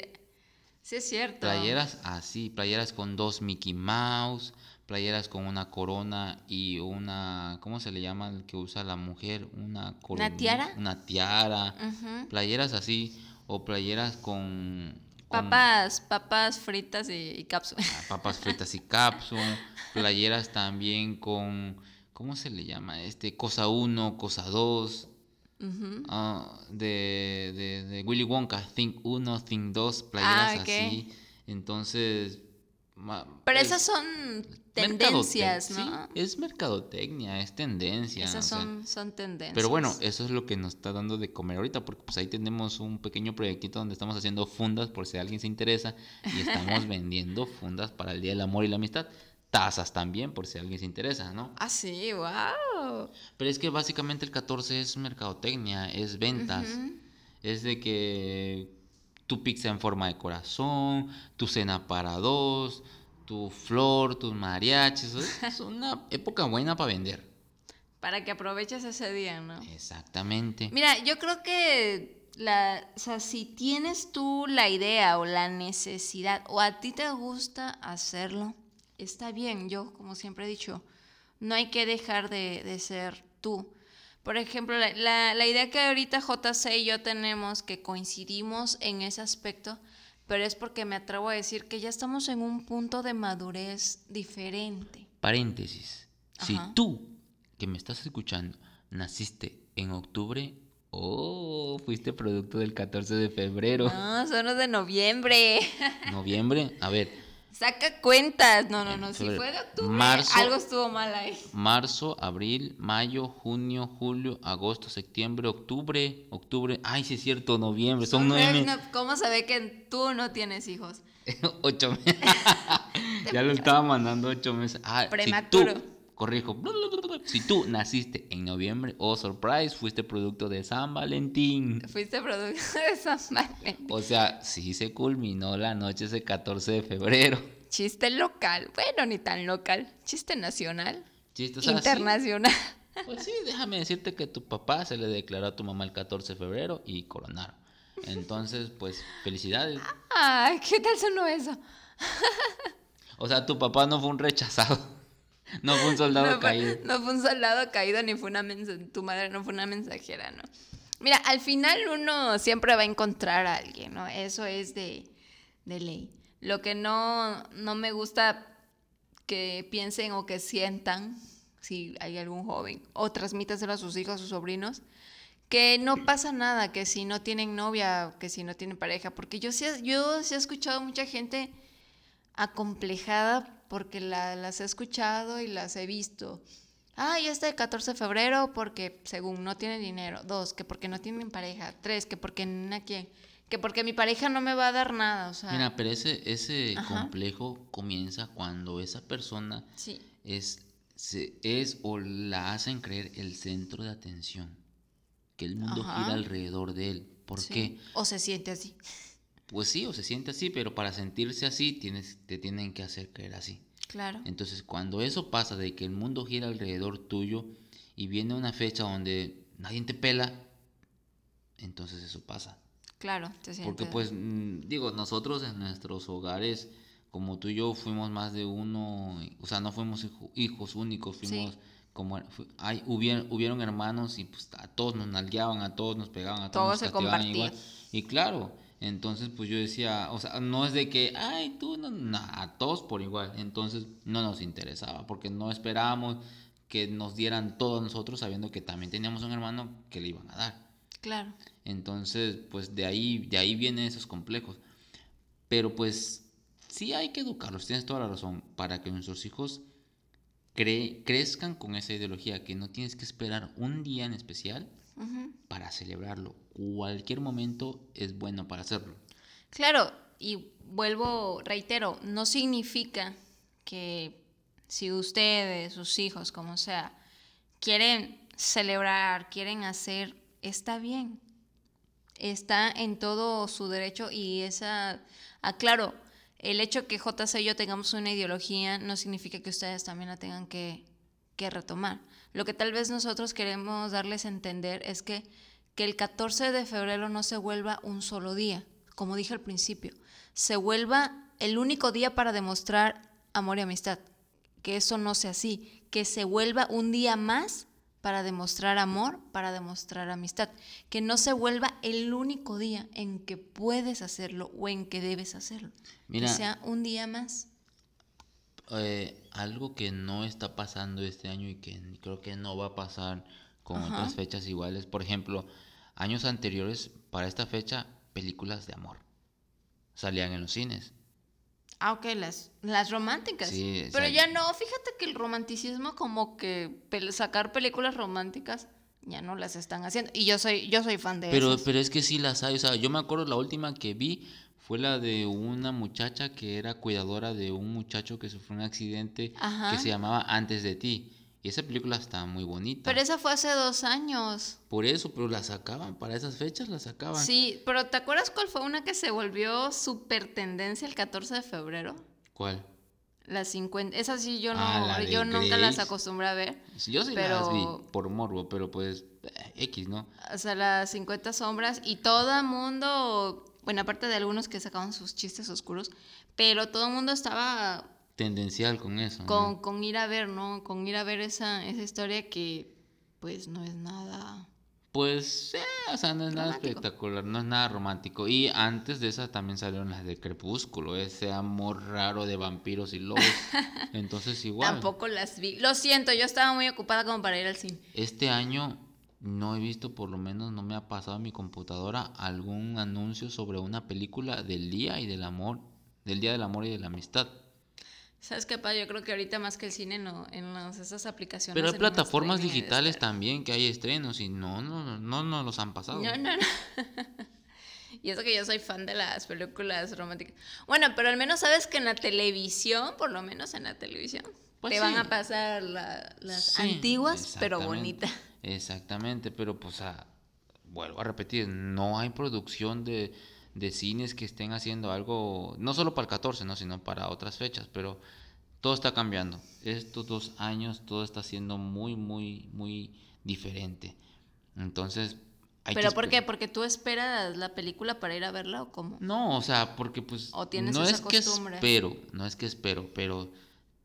sí es cierto. Playeras así, playeras con dos Mickey Mouse, playeras con una corona y una, ¿cómo se le llama el que usa la mujer? Una corona. tiara? Una tiara. Playeras así o playeras con, con Papas, papas fritas y, y cápsulas. ah, [laughs] papas fritas y cápsula, playeras también con, ¿cómo se le llama? Este, cosa 1, cosa 2. Ujú. Ah, de, de, de Willy Wonka, Think 1, Think 2, playeras Ah, así. Entonces. Pero es esas son tendencias, ¿no? sí, es mercadotecnia, es tendencia. Esas sea, son, son tendencias. pero bueno, eso es lo que nos está dando de comer ahorita, porque pues ahí tenemos un pequeño proyectito donde estamos haciendo fundas por si alguien se interesa y estamos [laughs] vendiendo fundas para el Día del Amor y la Amistad. Tazas también, por si alguien se interesa, ¿no? Ah, sí, wow. Pero es que básicamente el 14 es mercadotecnia, es ventas. Es de que tu pizza en forma de corazón, tu cena para dos, tu flor, tus mariachis. Es- una época buena para vender. Para que aproveches ese día, ¿no? Exactamente. Mira, yo creo que la, o sea, si tienes tú la idea o la necesidad o a ti te gusta hacerlo, está bien. Yo, como siempre he dicho, no hay que dejar de, de ser tú. Por ejemplo, la, la, la, idea que ahorita JC y yo tenemos, que coincidimos en ese aspecto, pero es porque me atrevo a decir que ya estamos en un punto de madurez diferente. Paréntesis. Ajá. Si tú, que me estás escuchando, naciste en octubre, oh, fuiste producto del 14 de febrero. No, son los de noviembre. ¿Noviembre? A ver, Saca cuentas. No, no, no. Si fue de octubre, marzo, algo estuvo mal ahí. Marzo, abril, mayo, junio, julio, agosto, septiembre, octubre, octubre. Ay, sí es cierto, noviembre. Son nueve. ¿Cómo se ve que tú no tienes hijos? [laughs] ocho meses. [laughs] ya lo estaba mandando ocho meses. Ah, Prematuro. Si tú, corrijo. Si tú naciste en noviembre, oh surprise, fuiste producto de San Valentín. Fuiste producto de San Valentín. O sea, sí se culminó la noche ese 14 de febrero. Chiste local. Bueno, ni tan local. Chiste nacional. Chiste o sea, internacional. Sí. Pues sí, déjame decirte que tu papá se le declaró a tu mamá el 14 de febrero y coronaron. Entonces, pues, felicidades. Ay, ¿qué tal sonó eso? o sea, tu papá no fue un rechazado. No fue un soldado [laughs] no caído. no fue un soldado caído ni fue una tu madre no fue una mensajera, ¿no? Mira, al final uno siempre va a encontrar a alguien, ¿no? Eso es de, de ley. Lo que no, no me gusta que piensen o que sientan, si hay algún joven, o transmítaselo a sus hijos, a sus sobrinos, que no pasa nada, que si no tienen novia, que si no tienen pareja, porque yo sí, yo sí he escuchado mucha gente acomplejada porque la, las he escuchado y las he visto. Ah, y este 14 de febrero porque según no tiene dinero. Dos, que porque no tienen pareja. Tres, que porque aquí, que porque mi pareja no me va a dar nada. O sea, Mira, pero ese, ese complejo comienza cuando esa persona sí. es, se, es o la hacen creer el centro de atención. Que el mundo Ajá. gira alrededor de él. ¿Por Sí. qué? O se siente así. Pues sí, o se siente así, pero para sentirse así tienes, te tienen que hacer creer así. Claro. Entonces, cuando eso pasa de que el mundo gira alrededor tuyo y viene una fecha donde nadie te pela, entonces eso pasa. Claro, te sientes. Porque pues, mm, digo, nosotros en nuestros hogares, como tú y yo, fuimos más de uno, o sea, no fuimos hijo- hijos únicos, fuimos Sí. como, hay, hubieron, hubieron hermanos y pues a todos nos nalgueaban, a todos nos pegaban, a todos Todo nos se castigaban compartía. igual. Y claro, entonces pues yo decía, o sea, no es de que, ay, tú, no, no, a todos por igual. Entonces no nos interesaba, porque no esperábamos que nos dieran todos nosotros, sabiendo que también teníamos un hermano que le iban a dar. Claro. Entonces, pues de ahí, de ahí vienen esos complejos. Pero pues sí hay que educarlos, tienes toda la razón, para que nuestros hijos cre- crezcan con esa ideología, que no tienes que esperar un día en especial para celebrarlo. Cualquier momento es bueno para hacerlo. Claro, y vuelvo, reitero, no significa que si ustedes, sus hijos, como sea, quieren celebrar, quieren hacer, está bien. Está en todo su derecho y esa, aclaro, el hecho que JC y yo tengamos una ideología no significa que ustedes también la tengan que, que retomar. Lo que tal vez nosotros queremos darles a entender es que, que el 14 de febrero no se vuelva un solo día, como dije al principio, se vuelva el único día para demostrar amor y amistad, que eso no sea así, que se vuelva un día más para demostrar amor, para demostrar amistad, que no se vuelva el único día en que puedes hacerlo o en que debes hacerlo, Mira. que sea un día más. Eh, algo que no está pasando este año y que creo que no va a pasar con Ajá. otras fechas iguales. Por ejemplo, años anteriores, para esta fecha, películas de amor salían en los cines. Ah, ok, las, las románticas. Sí, Pero ya no, fíjate que el romanticismo como que pel- sacar películas románticas ya no las están haciendo. Y yo soy, yo soy fan de Pero, esas. pero es que sí las hay. O sea, yo me acuerdo la última que vi fue la de una muchacha que era cuidadora de un muchacho que sufrió un accidente Ajá. que se llamaba Antes de ti. Y esa película está muy bonita. Pero esa fue hace dos años. Por eso, pero la sacaban, para esas fechas la sacaban. Sí, pero ¿te acuerdas cuál fue una que se volvió súper tendencia el 14 de febrero? ¿Cuál? Las 50. Esas sí yo no, Ah, yo nunca las acostumbré a ver. Yo sí Pero- las vi por morbo, pero pues eh, X, ¿no? O sea, las 50 sombras y todo el mundo, bueno, aparte de algunos que sacaban sus chistes oscuros, pero todo el mundo estaba Tendencial con eso. ¿no? con, con ir a ver, ¿no? Con ir a ver esa, esa historia que pues no es nada... Pues, eh, o sea, no es nada espectacular, no es nada romántico. Y antes de esa también salieron las de Crepúsculo, ese amor raro de vampiros y lobos. [laughs] Entonces, igual. Tampoco las vi. Lo siento, yo estaba muy ocupada como para ir al cine. Este año no he visto, por lo menos no me ha pasado en mi computadora, algún anuncio sobre una película del día y del amor, del día del amor y de la amistad. ¿Sabes qué? Yo creo que ahorita más que el cine, no, en las, esas aplicaciones. Pero hay plataformas digitales también que hay estrenos y no, no, no, no, no los han pasado. No, no, no. [laughs] y eso que yo soy fan de las películas románticas. Bueno, pero al menos sabes que en la televisión, por lo menos en la televisión, Pues te van a pasar la- las Sí, antiguas, pero bonitas. Exactamente, pero pues ah, vuelvo a repetir, no hay producción de, de cines que estén haciendo algo, no solo para el 14, ¿no? sino para otras fechas, pero todo está cambiando. Estos dos años todo está siendo muy, muy, muy diferente. Entonces, hay que ¿Pero por qué? ¿Porque tú esperas la película para ir a verla o cómo? No, o sea, porque pues ¿O tienes no esa es que costumbre? espero, no es que espero, pero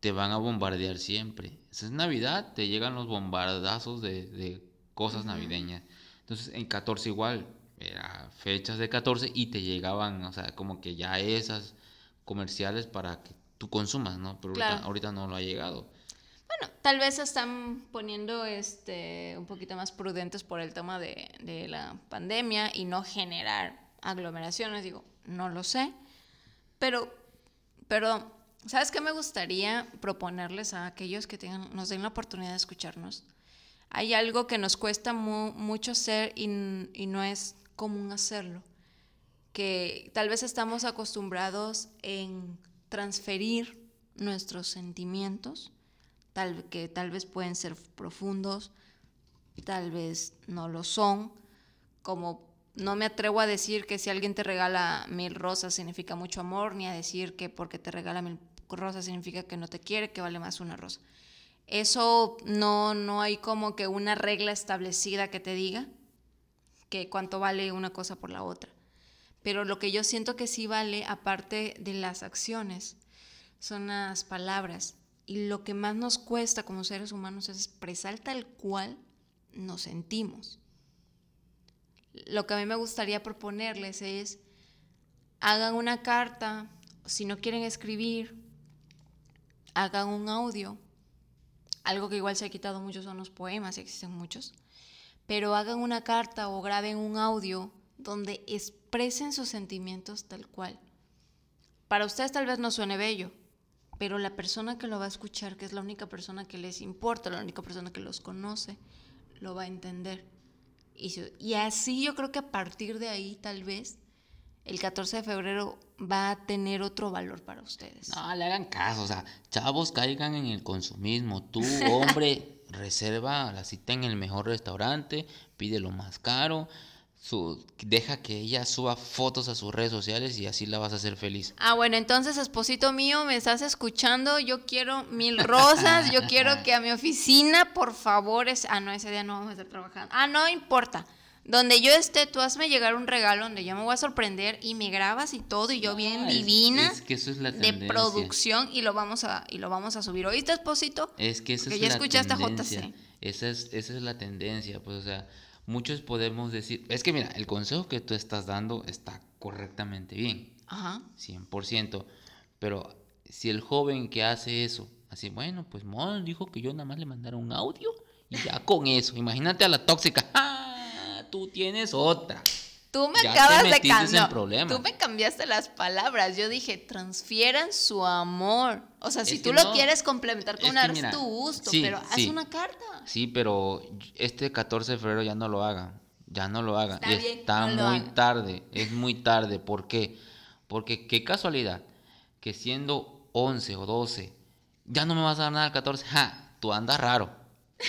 te van a bombardear siempre. Si es Navidad, te llegan los bombardazos de, de cosas navideñas. Entonces, en 14 igual, era fechas de 14 y te llegaban, o sea, como que ya esas comerciales para que tú consumas, ¿no? Pero ahorita, Claro. ahorita no lo ha llegado. Bueno, tal vez se están poniendo este un poquito más prudentes por el tema de, de la pandemia y no generar aglomeraciones, digo, no lo sé. Pero, pero, ¿sabes qué me gustaría proponerles a aquellos que tengan, nos den la oportunidad de escucharnos? Hay algo que nos cuesta mu- mucho hacer y, y no es común hacerlo. Que tal vez estamos acostumbrados en transferir nuestros sentimientos tal, que tal vez pueden ser profundos, tal vez no lo son, como no me atrevo a decir que si alguien te regala mil rosas significa mucho amor, ni a decir que porque te regala mil rosas significa que no te quiere, que vale más una rosa. Eso no, no hay como que una regla establecida que te diga que cuánto vale una cosa por la otra. Pero lo que yo siento que sí vale, aparte de las acciones, son las palabras. Y lo que más nos cuesta como seres humanos es expresar tal cual nos sentimos. Lo que a mí me gustaría proponerles es, hagan una carta, si no quieren escribir, hagan un audio. Algo que igual se ha quitado mucho son los poemas, existen muchos. Pero hagan una carta o graben un audio donde expresen sus sentimientos tal cual. Para ustedes tal vez no suene bello, pero la persona que lo va a escuchar, que es la única persona que les importa, la única persona que los conoce, lo va a entender. Y, así yo creo que a partir de ahí tal vez el 14 de febrero va a tener otro valor para ustedes. No, le hagan caso, o sea, chavos caigan en el consumismo. Tú, [laughs] hombre, reserva la cita en el mejor restaurante, pide lo más caro, su, deja que ella suba fotos a sus redes sociales y así la vas a hacer feliz. Ah, bueno, entonces, esposito mío, me estás escuchando. Yo quiero mil rosas. Yo quiero que a mi oficina, por favor, es. Ah, no, ese día no vamos a estar trabajando. Ah, no importa. Donde yo esté, tú hazme llegar un regalo donde yo me voy a sorprender y me grabas y todo y yo bien es- divina es que eso es la de producción y lo vamos a y lo vamos a subir. ¿Oíste, esposito? Es que Porque es ya la escuchaste a tendencia. JC. Esa es, esa es la tendencia, pues, o sea, muchos podemos decir, es que mira, el consejo que tú estás dando está correctamente bien, Ajá. 100%, pero si el joven que hace eso, así, bueno, pues Mon dijo que yo nada más le mandara un audio y ya con eso, imagínate a la tóxica, ¡ah! Tú tienes otra. Tú me Ya te acabas de cambiar. Tú me cambiaste las palabras. Yo dije, transfieran su amor. O sea, si tú lo quieres complementar con una que es mira, tu gusto, sí, pero haz sí. una carta. Sí, pero este 14 de febrero ya no lo hagan. Ya no lo hagan. Está bien, Está no muy tarde. Es muy tarde. ¿Por qué? Porque qué casualidad que siendo 11 o 12 ya no me vas a dar nada el 14. Ja, tú andas raro.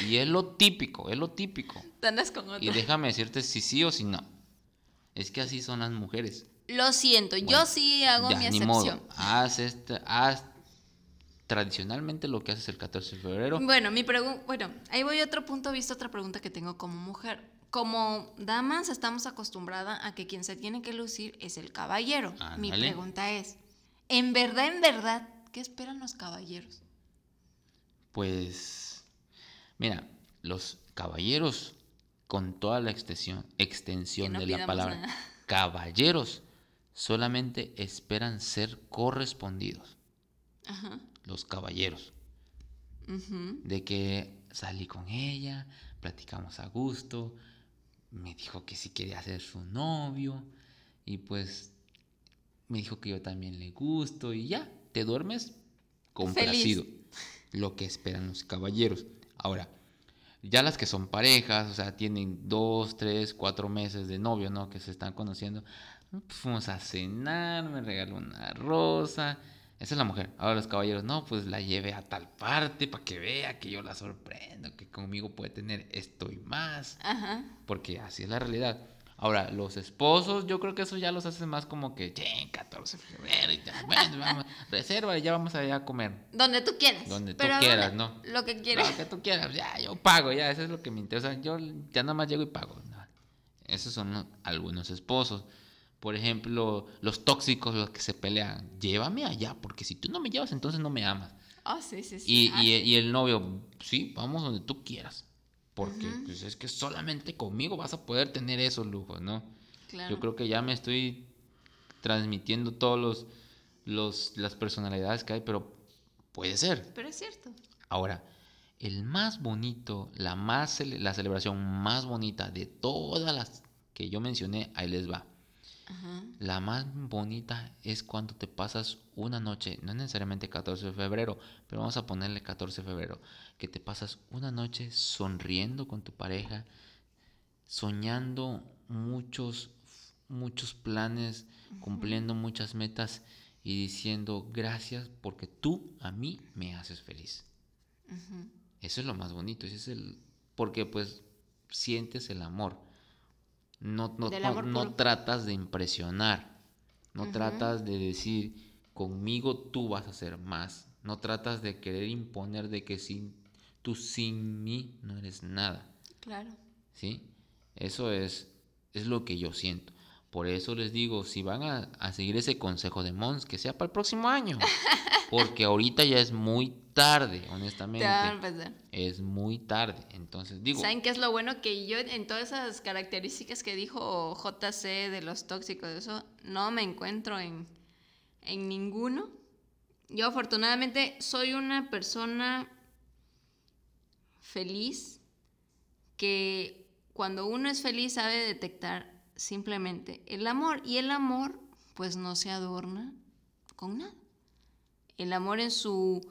Y es lo típico, es lo típico. Andas con otro. Y déjame decirte si sí o si no. Es que así son las mujeres. Lo siento, yo sí hago ya, mi ni excepción. modo. Haz, este, haz tradicionalmente lo que haces el 14 de febrero. Bueno, mi pregunta, bueno, ahí voy a otro punto de vista, otra pregunta que tengo como mujer. como damas estamos acostumbradas a que quien se tiene que lucir es el caballero. Mi Ándale. pregunta es, ¿en verdad, en verdad, qué esperan los caballeros? Pues, mira, los caballeros, con toda la extensión, extensión Que no de la palabra nada. [laughs] caballeros, solamente esperan ser correspondidos. Ajá. Los caballeros. De que salí con ella, platicamos a gusto, me dijo que si quería ser su novio, y pues me dijo que yo también le gusto, y ya, te duermes complacido. Lo que esperan los caballeros. Ahora, ya las que son parejas, o sea, tienen dos, tres, cuatro meses de novio, ¿no? Que se están conociendo. Pues fuimos a cenar, me regaló una rosa. Esa es la mujer. Ahora los caballeros, no, pues la llevé a tal parte para que vea que yo la sorprendo, que conmigo puede tener esto y más. Ajá. Porque así es la realidad. Ahora, los esposos, yo creo que eso ya los hace más como que, "Che, 14 de febrero, y ya, bueno, vamos, [laughs] reserva y ya vamos allá a comer. Donde tú quieras. Donde tú quieras, ¿no? Lo que quieras. Lo que tú quieras, ya, yo pago, ya, eso es lo que me interesa. Yo ya nada más llego y pago. No. Esos son algunos esposos. Por ejemplo, los tóxicos, los que se pelean. Llévame allá, porque si tú no me llevas, entonces no me amas. Oh, sí, sí, sí. Y, Ah, y- y el novio, sí, vamos donde tú quieras. Porque pues, es que solamente conmigo vas a poder tener esos lujos, ¿no? claro. Yo creo que ya me estoy transmitiendo todos los, los las personalidades que hay, pero puede ser. Pero es cierto. Ahora, el más bonito, la, más, la celebración más bonita de todas las que yo mencioné, ahí les va. Ajá. La más bonita es cuando te pasas una noche, no necesariamente 14 de febrero, pero vamos a ponerle 14 de febrero, que te pasas una noche sonriendo con tu pareja, soñando muchos, muchos planes, cumpliendo muchas metas y diciendo gracias porque tú a mí me haces feliz. Eso es lo más bonito, ese es el porque pues sientes el amor. No, no, no- no tratas de impresionar, no tratas de decir conmigo tú vas a hacer más, no tratas de querer imponer de que sin tú sin mí no eres nada, Claro. ¿sí? Eso es, es lo que yo siento. Por eso les digo, si van a, a seguir ese consejo de Mons, que sea para el próximo año. [laughs] Porque ahorita ya es muy tarde, honestamente. A. Es muy tarde. Entonces, digo, ¿Saben qué es lo bueno? Que yo en todas esas características que dijo JC de los tóxicos, eso, no me encuentro en, en ninguno. Yo afortunadamente soy una persona feliz que cuando uno es feliz sabe detectar simplemente el amor y el amor pues no se adorna con nada. El amor en su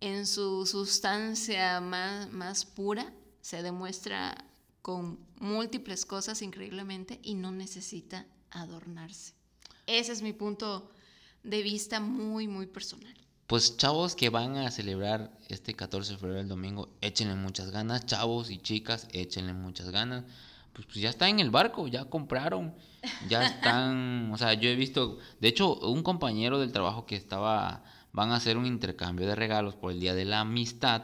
en su sustancia más, más pura se demuestra con múltiples cosas increíblemente y no necesita adornarse. Ese es mi punto de vista muy, muy personal. pues chavos que van a celebrar este 14 de febrero el domingo, échenle muchas ganas. Chavos y chicas, échenle muchas ganas. Pues, pues ya están en el barco, ya compraron, ya están, o sea, yo he visto, de hecho, un compañero del trabajo que estaba, van a hacer un intercambio de regalos por el Día de la Amistad,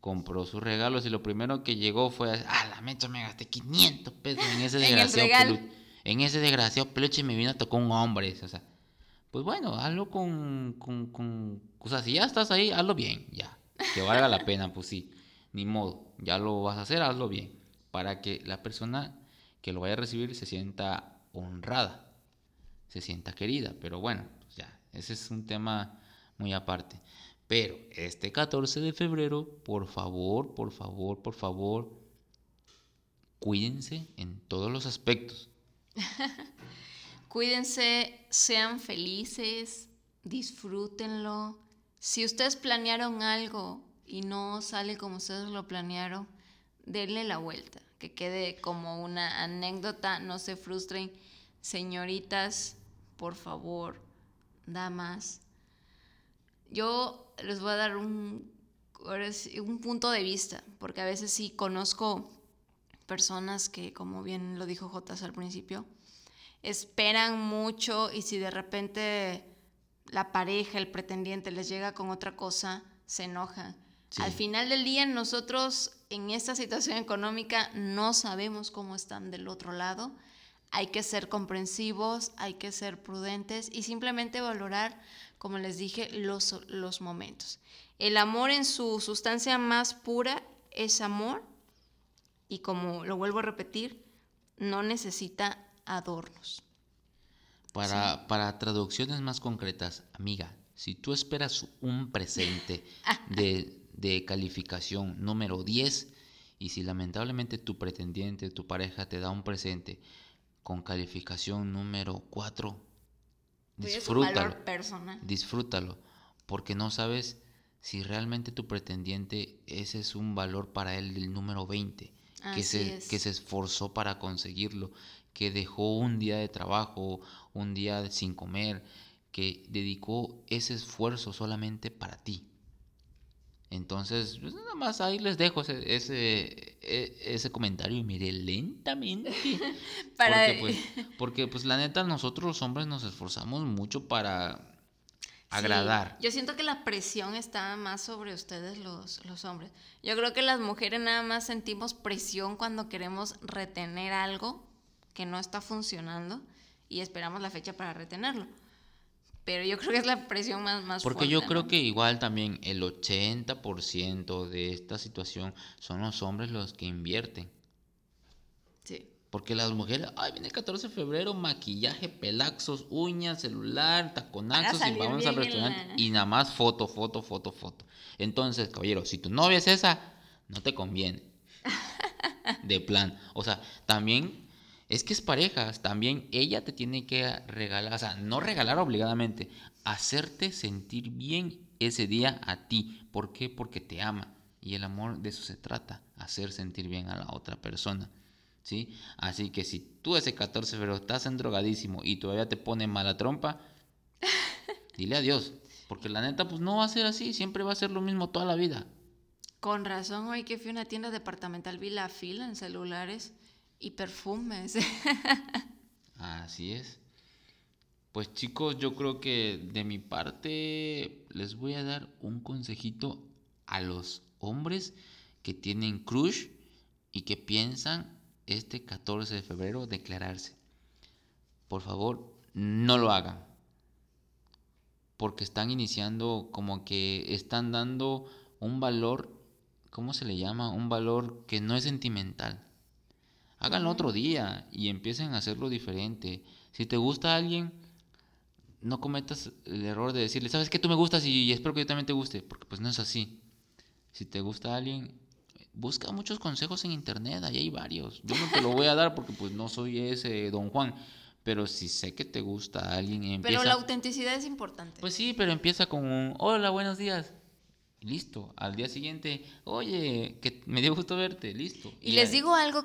compró sus regalos y lo primero que llegó fue, ah, la mecha me gasté 500 pesos en ese [laughs] desgraciado regalo. pelu- en ese desgraciado peluche me vino a tocar un hombre, o sea, pues bueno, hazlo con, con, con- O sea, si ya estás ahí, hazlo bien, ya. Que valga la pena, pues sí. Ni modo, ya lo vas a hacer, hazlo bien. Para que la persona que lo vaya a recibir se sienta honrada, se sienta querida. Pero bueno, pues ya, ese es un tema muy aparte. Pero este 14 de febrero, por favor, por favor, por favor, cuídense en todos los aspectos. [laughs] Cuídense, sean felices, disfrútenlo. Si ustedes planearon algo y no sale como ustedes lo planearon, denle la vuelta, que quede como una anécdota, no se frustren. Señoritas, por favor, damas, yo les voy a dar un, un punto de vista, porque a veces sí conozco personas que, como bien lo dijo Jotas al principio, esperan mucho y si de repente la pareja, el pretendiente les llega con otra cosa, se enojan. Sí. Al final del día nosotros en esta situación económica no sabemos cómo están del otro lado. Hay que ser comprensivos, hay que ser prudentes y simplemente valorar, como les dije, los, los momentos. El amor en su sustancia más pura es amor y como lo vuelvo a repetir, no necesita adornos. Para, para traducciones más concretas, amiga, si tú esperas un presente [laughs] de, de calificación número 10 y si lamentablemente tu pretendiente, tu pareja te da un presente con calificación número 4, disfrútalo. Disfrútalo, porque no sabes si realmente tu pretendiente ese es un valor para él del número 20, que se, que se esforzó para conseguirlo, que dejó un día de trabajo, un día sin comer, que dedicó ese esfuerzo solamente para ti. Entonces, pues nada más ahí les dejo ese, ese, e, ese comentario y miré lentamente. [laughs] para... porque, pues, porque, pues, la neta, nosotros los hombres nos esforzamos mucho para agradar. yo siento que la presión está más sobre ustedes los, los hombres. Yo creo que las mujeres nada más sentimos presión cuando queremos retener algo que no está funcionando y esperamos la fecha para retenerlo. Pero yo creo que es la presión más, más Porque yo creo que igual también el 80% de esta situación son los hombres los que invierten. Sí. Porque las mujeres, ay, viene el 14 de febrero, maquillaje, pelaxos, uñas, celular, taconazos y vamos al restaurante y nada más foto, foto, foto, foto. Entonces, caballero, si tu novia es esa, no te conviene. [laughs] de plan. O sea, también es que es parejas, también ella te tiene que regalar, o sea, no regalar obligadamente, hacerte sentir bien ese día a ti. ¿Por qué? Porque te ama. Y el amor de eso se trata, hacer sentir bien a la otra persona. ¿Sí? Así que si tú ese 14 de febrero estás en drogadísimo y todavía te pone mala trompa, [laughs] dile adiós. Porque la neta, pues no va a ser así, siempre va a ser lo mismo toda la vida. Con razón, hoy que fui a una tienda departamental, vi la fila en celulares y perfumes. [laughs] Así es. Pues chicos, yo creo que de mi parte les voy a dar un consejito a los hombres que tienen crush y que piensan este 14 de febrero declararse. Por favor, no lo hagan. Porque están iniciando como que están dando un valor, ¿cómo se le llama? Un valor que no es sentimental Háganlo otro día y empiecen a hacerlo diferente. Si te gusta alguien, no cometas el error de decirle, sabes que tú me gustas y espero que yo también te guste, porque pues no es así. Si te gusta alguien, busca muchos consejos en internet, ahí hay varios. Yo no te lo voy a dar porque pues no soy ese don Juan, pero si sé que te gusta alguien, empieza... Pero la autenticidad es importante. Pues sí, pero empieza con un, hola, buenos días listo. Al día siguiente, oye, que me dio gusto verte, listo. Y, les digo algo,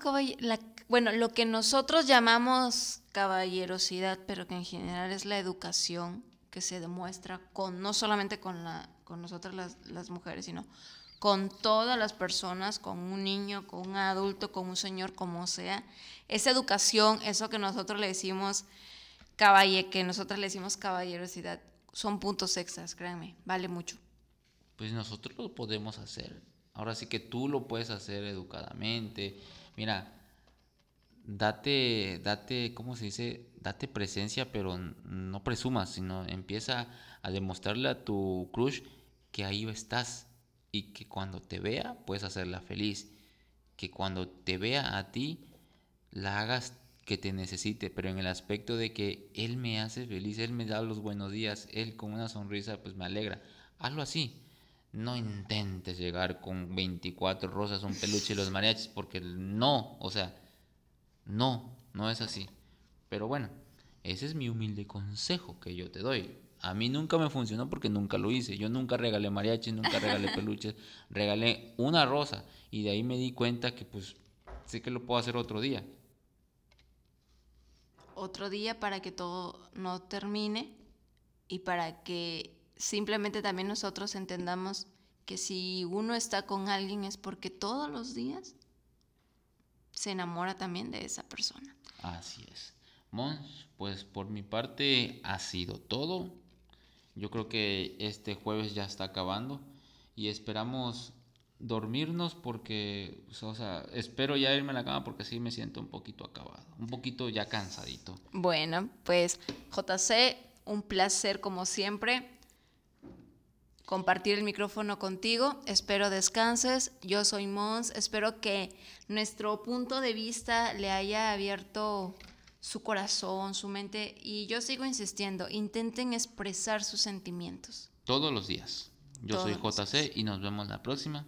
bueno, lo que nosotros llamamos caballerosidad, pero que en general es la educación que se demuestra con no solamente con la con nosotras las, las mujeres, sino con todas las personas, con un niño, con un adulto, con un señor, como sea. Esa educación, eso que nosotros le decimos caballe, que nosotros le decimos caballerosidad, son puntos extras, créanme, vale mucho pues nosotros lo podemos hacer. Ahora sí que tú lo puedes hacer educadamente. Mira, date, date, ¿cómo se dice? Date presencia, pero no presumas, sino empieza a demostrarle a tu crush que ahí estás y que cuando te vea puedes hacerla feliz. Que cuando te vea a ti la hagas que te necesite, pero en el aspecto de que él me hace feliz, él me da los buenos días, él con una sonrisa pues me alegra. Hazlo así. No intentes llegar con 24 rosas, un peluche y los mariachis, porque no, o sea, no, no es así. Pero bueno, ese es mi humilde consejo que yo te doy. A mí nunca me funcionó porque nunca lo hice. Yo nunca regalé mariachis, nunca regalé [laughs] peluches. Regalé una rosa y de ahí me di cuenta que pues sé que lo puedo hacer otro día. Otro día para que todo no termine y para que simplemente también nosotros entendamos que si uno está con alguien es porque todos los días se enamora también de esa persona. Así es. Mons, pues por mi parte ha sido todo. Yo creo que este jueves ya está acabando y esperamos dormirnos porque, pues, o sea, espero ya irme a la cama porque sí me siento un poquito acabado, un poquito ya cansadito. Bueno, pues JC, un placer como siempre compartir el micrófono contigo. Espero descanses. Yo soy Mons. Espero que nuestro punto de vista le haya abierto su corazón, su mente. Y yo sigo insistiendo, intenten expresar sus sentimientos. Todos los días. Yo soy JC y nos vemos la próxima.